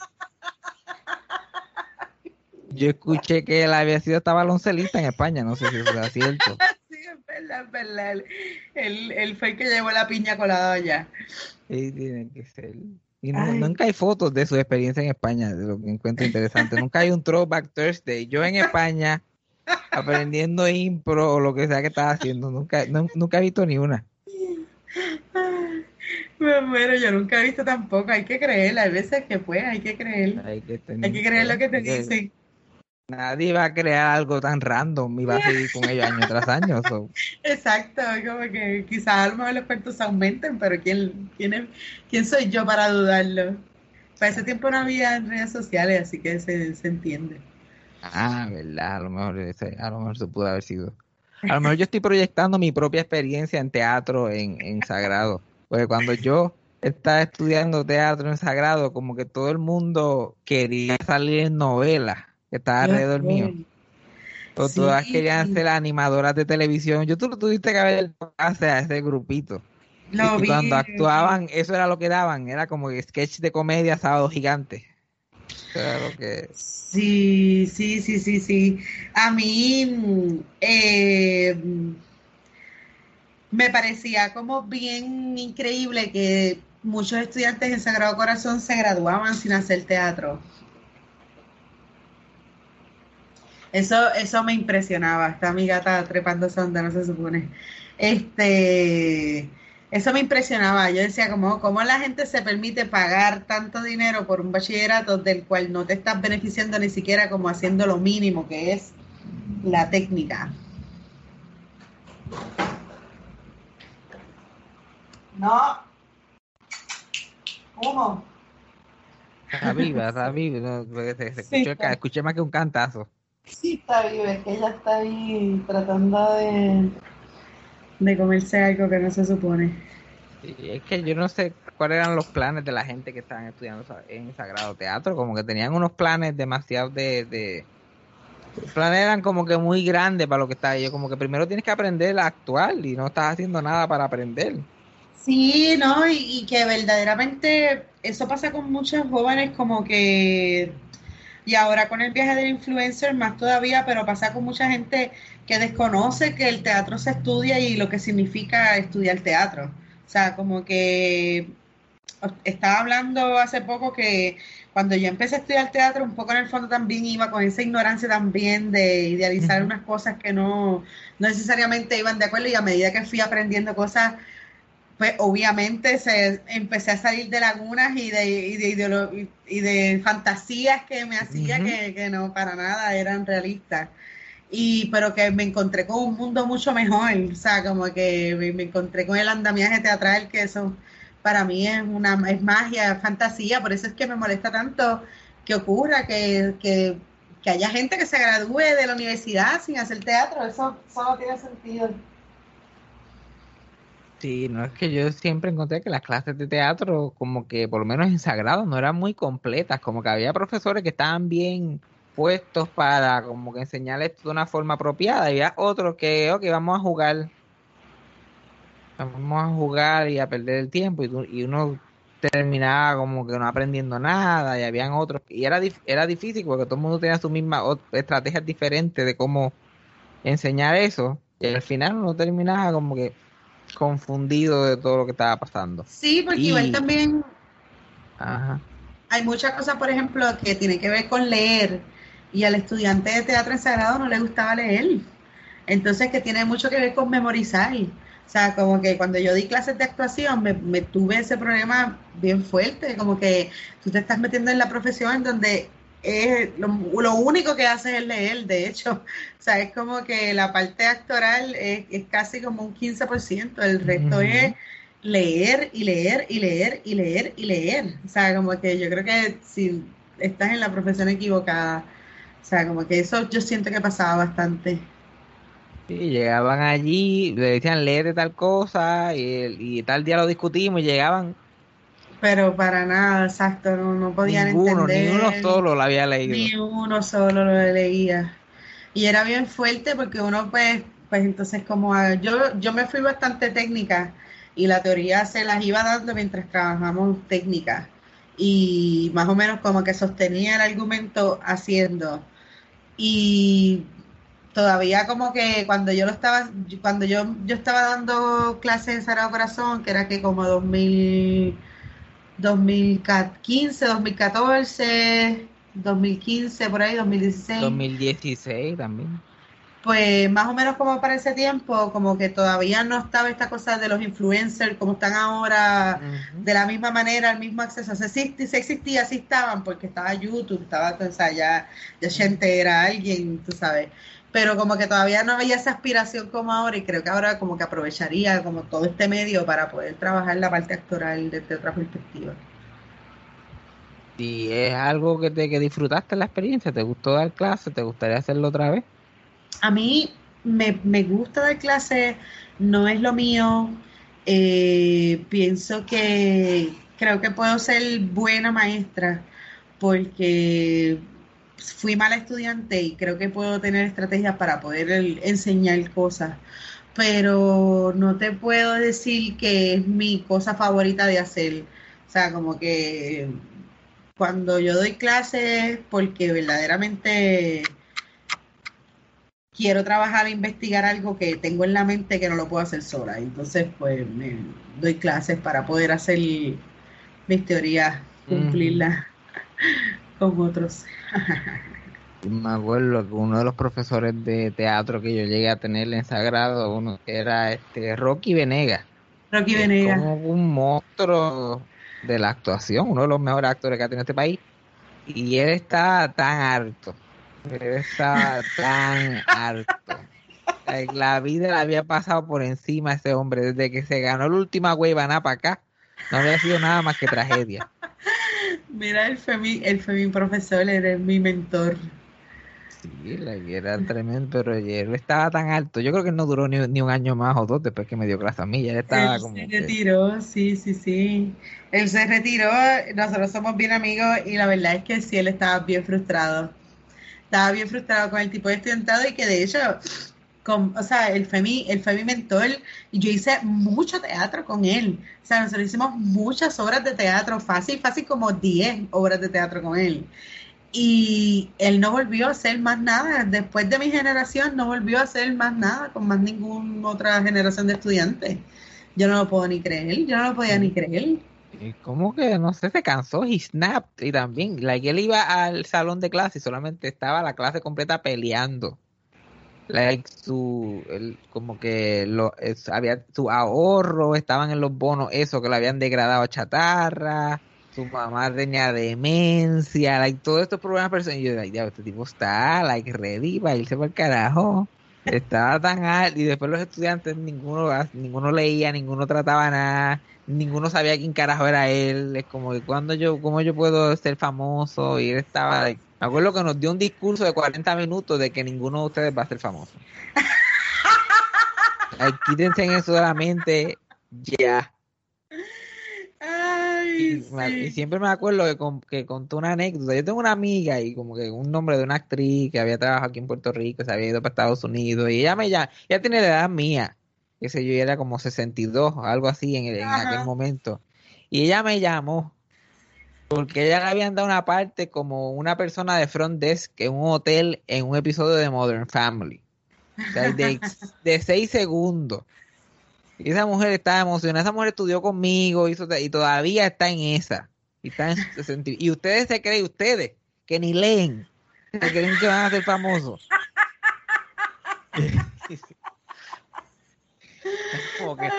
Speaker 1: Yo escuché que él había sido hasta baloncelista en España, no sé si eso es cierto.
Speaker 4: Sí, es verdad, es verdad. Él- él fue el que llevó la piña colada allá.
Speaker 1: Sí, tiene que ser. Y no- nunca hay fotos de su experiencia en España, de lo que encuentro interesante. Nunca hay un Throwback Thursday. Yo en España, aprendiendo impro o lo que sea que estaba haciendo, nunca, nu- nunca he visto ni una.
Speaker 4: Me muero, yo nunca he visto tampoco. Hay que creer, hay veces que pues, hay que creer.
Speaker 1: Hay que tener
Speaker 4: Hay que creer lo que te dicen.
Speaker 1: Nadie va a crear algo tan random y va a seguir con ello año tras año. so.
Speaker 4: Exacto, como que quizás a lo mejor los expertos aumenten, pero ¿quién, quién, es- quién soy yo para dudarlo? Para ese tiempo no había redes sociales, así que se, se entiende.
Speaker 1: Ah, verdad, a lo mejor a lo mejor eso pudo haber sido. A lo mejor yo estoy proyectando mi propia experiencia en teatro en, en Sagrado. Porque cuando yo estaba estudiando teatro en Sagrado, como que todo el mundo quería salir en novelas que estaba alrededor mío. O
Speaker 4: Sí.
Speaker 1: todas querían ser animadoras de televisión. Yo tú lo tuviste que haber hacer a ese grupito.
Speaker 4: Lo
Speaker 1: y
Speaker 4: vi,
Speaker 1: cuando actuaban, eso era lo que daban, era como sketch de comedia sábado gigante. Que
Speaker 4: Sí, sí, sí, sí, sí. A mí eh, me parecía como bien increíble que muchos estudiantes en Sagrado Corazón se graduaban sin hacer teatro. Eso, eso me impresionaba. Está mi gata trepando sonda, no se supone. Este, eso me impresionaba. Yo decía, como, ¿cómo la gente se permite pagar tanto dinero por un bachillerato del cual no te estás beneficiando ni siquiera como haciendo lo mínimo que es la técnica? No. ¿Cómo?
Speaker 1: está viva, está viva. no, porque se,
Speaker 4: Sí,
Speaker 1: escuchó, escuché más que un cantazo.
Speaker 4: Sí, está viva, es que ella está ahí tratando de, de comerse algo que no se supone.
Speaker 1: Sí, es que yo no sé cuáles eran los planes de la gente que estaban estudiando en Sagrado Teatro, como que tenían unos planes demasiado de, de... Los planes eran como que muy grandes para lo que estaba yo, como que primero tienes que aprender a actuar y no estás haciendo nada para aprender.
Speaker 4: Sí, ¿no? Y, y que verdaderamente eso pasa con muchos jóvenes como que, y ahora con el viaje del influencer más todavía, pero pasa con mucha gente que desconoce que el teatro se estudia y lo que significa estudiar teatro. O sea, como que estaba hablando hace poco que cuando yo empecé a estudiar teatro, un poco en el fondo también iba con esa ignorancia también de idealizar unas cosas que no, no necesariamente iban de acuerdo y a medida que fui aprendiendo cosas pues obviamente se, empecé a salir de lagunas y de, y de, y- y de fantasías que me hacía que, que no para nada eran realistas. Y, pero que me encontré con un mundo mucho mejor, o sea, como que me, me encontré con el andamiaje teatral, que eso para mí es una es magia, es fantasía, por eso es que me molesta tanto que ocurra, que, que, que haya gente que se gradúe de la universidad sin hacer teatro, eso, eso no tiene sentido.
Speaker 1: Sí, no es que yo siempre encontré que las clases de teatro, como que por lo menos en Sagrado, no eran muy completas, como que había profesores que estaban bien puestos para como que enseñar esto de una forma apropiada, había otros que, ok, vamos a jugar, vamos a jugar y a perder el tiempo, y, uno terminaba como que no aprendiendo nada, y habían otros, y era, era difícil porque todo el mundo tenía su misma ot- estrategias diferentes de cómo enseñar eso, y al final uno terminaba como que confundido de todo lo que estaba pasando.
Speaker 4: Sí, porque
Speaker 1: Y-
Speaker 4: igual también
Speaker 1: Ajá.
Speaker 4: hay muchas cosas, por ejemplo, que tienen que ver con leer y al estudiante de teatro en Sagrado no le gustaba leer. Entonces, que tiene mucho que ver con memorizar. O sea, como que cuando yo di clases de actuación me, me tuve ese problema bien fuerte, como que tú te estás metiendo en la profesión donde es lo, lo único que haces es leer, de hecho. O sea, es como que la parte actoral es, es casi como un 15%, el resto es leer y leer y leer y leer y leer. O sea, como que yo creo que si estás en la profesión equivocada, o sea, como que eso yo siento que pasaba bastante.
Speaker 1: Sí, llegaban allí, le decían leer de tal cosa, y, y tal día lo discutimos, y llegaban
Speaker 4: Pero para nada, exacto, no, no podían
Speaker 1: ninguno,
Speaker 4: entender.
Speaker 1: ni uno solo lo había leído.
Speaker 4: Ni uno solo lo leía. Y era bien fuerte porque uno pues, pues entonces como a- yo, yo me fui bastante técnica y la teoría se las iba dando mientras trabajamos técnica y más o menos como que sostenía el argumento haciendo. Y todavía como que cuando yo lo estaba, cuando yo, yo estaba dando clases en Sagrado Corazón, que era que como 2000, 2015, 2014, 2015, por ahí, 2016.
Speaker 1: 2016 también.
Speaker 4: pues más o menos como para ese tiempo, como que todavía no estaba esta cosa de los influencers como están ahora, de la misma manera, el mismo acceso. Se existía, se existía, sí estaban, porque estaba YouTube, estaba, o sea, ya, ya gente era alguien, tú sabes. Pero como que todavía no había esa aspiración como ahora, y creo que ahora como que aprovecharía como todo este medio para poder trabajar la parte actoral desde otra perspectiva.
Speaker 1: Y es algo que te que disfrutaste la experiencia, ¿te gustó dar clase? ¿Te gustaría hacerlo otra vez?
Speaker 4: A mí me, me gusta dar clase, no es lo mío. Eh, pienso que creo que puedo ser buena maestra porque fui mala estudiante y creo que puedo tener estrategias para poder el- enseñar cosas. Pero no te puedo decir que es mi cosa favorita de hacer. O sea, como que cuando yo doy clases, porque verdaderamente quiero trabajar e investigar algo que tengo en la mente que no lo puedo hacer sola. Entonces, pues me doy clases para poder hacer mis teorías, cumplirlas con otros.
Speaker 1: Me acuerdo que uno de los profesores de teatro que yo llegué a tener en Sagrado, uno era este Rocky Venegas.
Speaker 4: Rocky Venegas.
Speaker 1: como un monstruo de la actuación, uno de los mejores actores que ha tenido este país. Y él está tan harto. Él está tan harto. La vida le había pasado por encima a ese hombre. Desde que se ganó la última huevana para acá, no había sido nada más que tragedia.
Speaker 4: Mira, él fue mi, él fue mi profesor, eres mi mentor.
Speaker 1: Sí, like, era tremendo, pero él estaba tan alto. Yo creo que él no duró ni, ni un año más o dos después que me dio clase a mí. Ya él estaba
Speaker 4: Él
Speaker 1: como
Speaker 4: se
Speaker 1: que-
Speaker 4: retiró, sí, sí, sí. Él se retiró, nosotros somos bien amigos y la verdad es que sí, él estaba bien frustrado. Estaba bien frustrado con el tipo de estudiantado y que de hecho, con, o sea, él fue mi, él fue mi mentor y yo hice mucho teatro con él. O sea, nosotros hicimos muchas obras de teatro, fácil, fácil como 10 obras de teatro con él. Y él no volvió a hacer más nada. Después de mi generación, no volvió a hacer más nada con más ninguna otra generación de estudiantes. Yo no lo puedo ni creer, yo no lo podía ni creer.
Speaker 1: Y como que, no sé, se cansó y snapped. Y también, like, él iba al salón de clase y solamente estaba la clase completa peleando. Like, su, él, como que lo, es- había su ahorro, estaban en los bonos, eso que lo habían degradado a chatarra. Su mamá tenía demencia, like, todos estos problemas personales. Y yo, like, ya, este tipo está, like, ready para irse para el carajo. Estaba tan alto y después los estudiantes ninguno ninguno leía, ninguno trataba nada, ninguno sabía quién carajo era él. Es como que cuando yo, cómo yo puedo ser famoso y él estaba, like, me acuerdo que nos dio un discurso de 40 minutos de que ninguno de ustedes va a ser famoso. Quítense en eso de la mente ya.
Speaker 4: Ay,
Speaker 1: Y, me- y
Speaker 4: sí.
Speaker 1: siempre me acuerdo que, con- que contó una anécdota. Yo tengo una amiga y como que un nombre de una actriz que había trabajado aquí en Puerto Rico, se había ido para Estados Unidos y ella me llama, ella tiene la edad mía, qué sé yo, era como 62 o algo así en, el- en aquel momento. Y ella me llamó porque ella le habían dado una parte como una persona de front desk en un hotel en un episodio de Modern Family. O sea, de, de seis segundos. Y esa mujer estaba emocionada. Esa mujer estudió conmigo hizo, y todavía está en esa. Y, está en y ustedes se creen, ustedes, que ni leen, se creen que van a ser famosos. Como que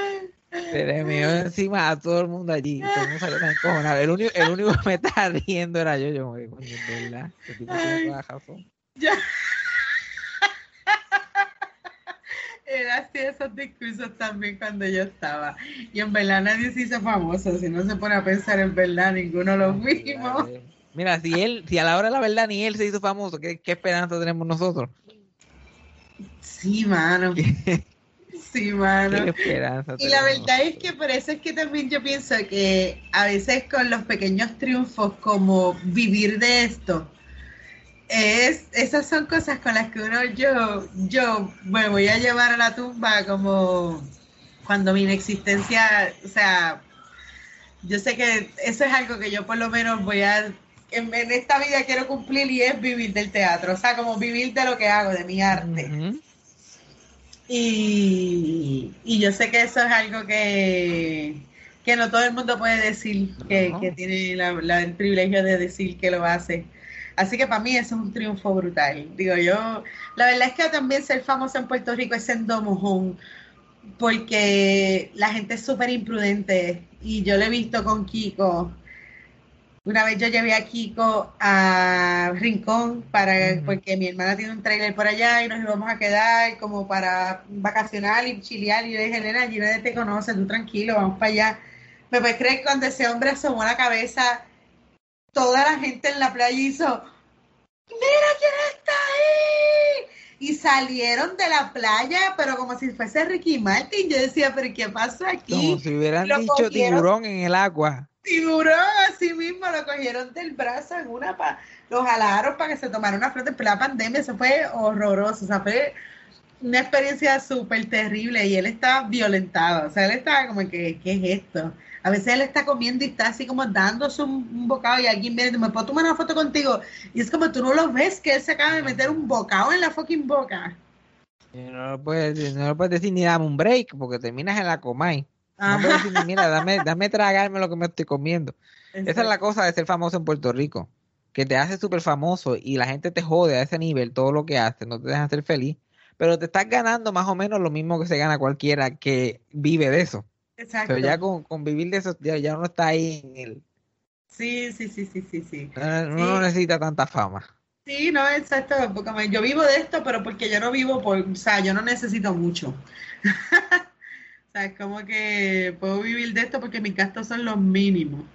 Speaker 1: se le meó encima a todo el mundo allí. Todo el mundo salió tan encojonado. El único, el único que me estaba riendo era yo. Yo, me coño, verdad. Este tipo tiene toda la razón.
Speaker 4: Ya. Era así esos discursos también cuando yo estaba. Y en verdad nadie se hizo famoso. Si no se pone a pensar en verdad, ninguno lo fuimos.
Speaker 1: Mira, si él, si a la hora de la verdad ni él se hizo famoso, ¿qué, qué esperanza tenemos nosotros?
Speaker 4: Sí, mano. Sí,
Speaker 1: ¿Qué
Speaker 4: mano.
Speaker 1: esperanza
Speaker 4: Y la verdad es que por eso es que también yo pienso que a veces con los pequeños triunfos, como vivir de esto, es, esas son cosas con las que uno, yo, yo me voy a llevar a la tumba como cuando mi inexistencia, o sea, yo sé que eso es algo que yo por lo menos voy a, en, en esta vida quiero cumplir y es vivir del teatro, o sea, como vivir de lo que hago, de mi arte. Y, y yo sé que eso es algo que, que no todo el mundo puede decir, que, que tiene la- la- el privilegio de decir que lo hace. Así que para mí eso es un triunfo brutal. Digo yo, la verdad es que también ser famoso en Puerto Rico es siendo mojón, porque la gente es súper imprudente y yo lo he visto con Kiko. Una vez yo llevé a Kiko a Rincón para porque mi hermana tiene un trailer por allá y nos íbamos a quedar como para vacacionar y chilear. Y yo le dije, Elena, allí nadie te conoce, tú tranquilo, vamos para allá. ¿Me puedes creer que cuando ese hombre asomó la cabeza, toda la gente en la playa hizo, ¡Mira quién está ahí! Y salieron de la playa, pero como si fuese Ricky Martin. Yo decía, ¿pero qué pasó aquí?
Speaker 1: Como si hubieran
Speaker 4: lo
Speaker 1: dicho
Speaker 4: cogieron.
Speaker 1: tiburón en el agua.
Speaker 4: Tiburón así mismo lo cogieron del brazo en una pa lo jalaron para que se tomara una foto en la pandemia eso fue horroroso o sea fue una experiencia súper terrible y él estaba violentado o sea él estaba como que ¿qué es esto? a veces él está comiendo y está así como dándose un, un bocado y alguien viene y me puedo tomar una foto contigo y es como tú no lo ves que él se acaba de meter un bocado en la fucking boca
Speaker 1: No lo puedes, no lo puedes decir ni dame un break porque terminas en la comay. No decir mira, dame, dame tragarme lo que me estoy comiendo. Esa es la cosa de ser famoso en Puerto Rico, que te hace súper famoso y la gente te jode a ese nivel todo lo que haces, no te dejan ser feliz, pero te estás ganando más o menos lo mismo que se gana cualquiera que vive de eso.
Speaker 4: Exacto.
Speaker 1: Pero ya con, con vivir de eso, ya, ya uno está ahí en el...
Speaker 4: sí sí sí sí sí sí
Speaker 1: Uno no necesita tanta fama.
Speaker 4: Sí, no, exacto. porque yo vivo de esto, pero porque yo no vivo por, o sea, yo no necesito mucho. sea, es como que puedo vivir de esto porque mis gastos son los mínimos.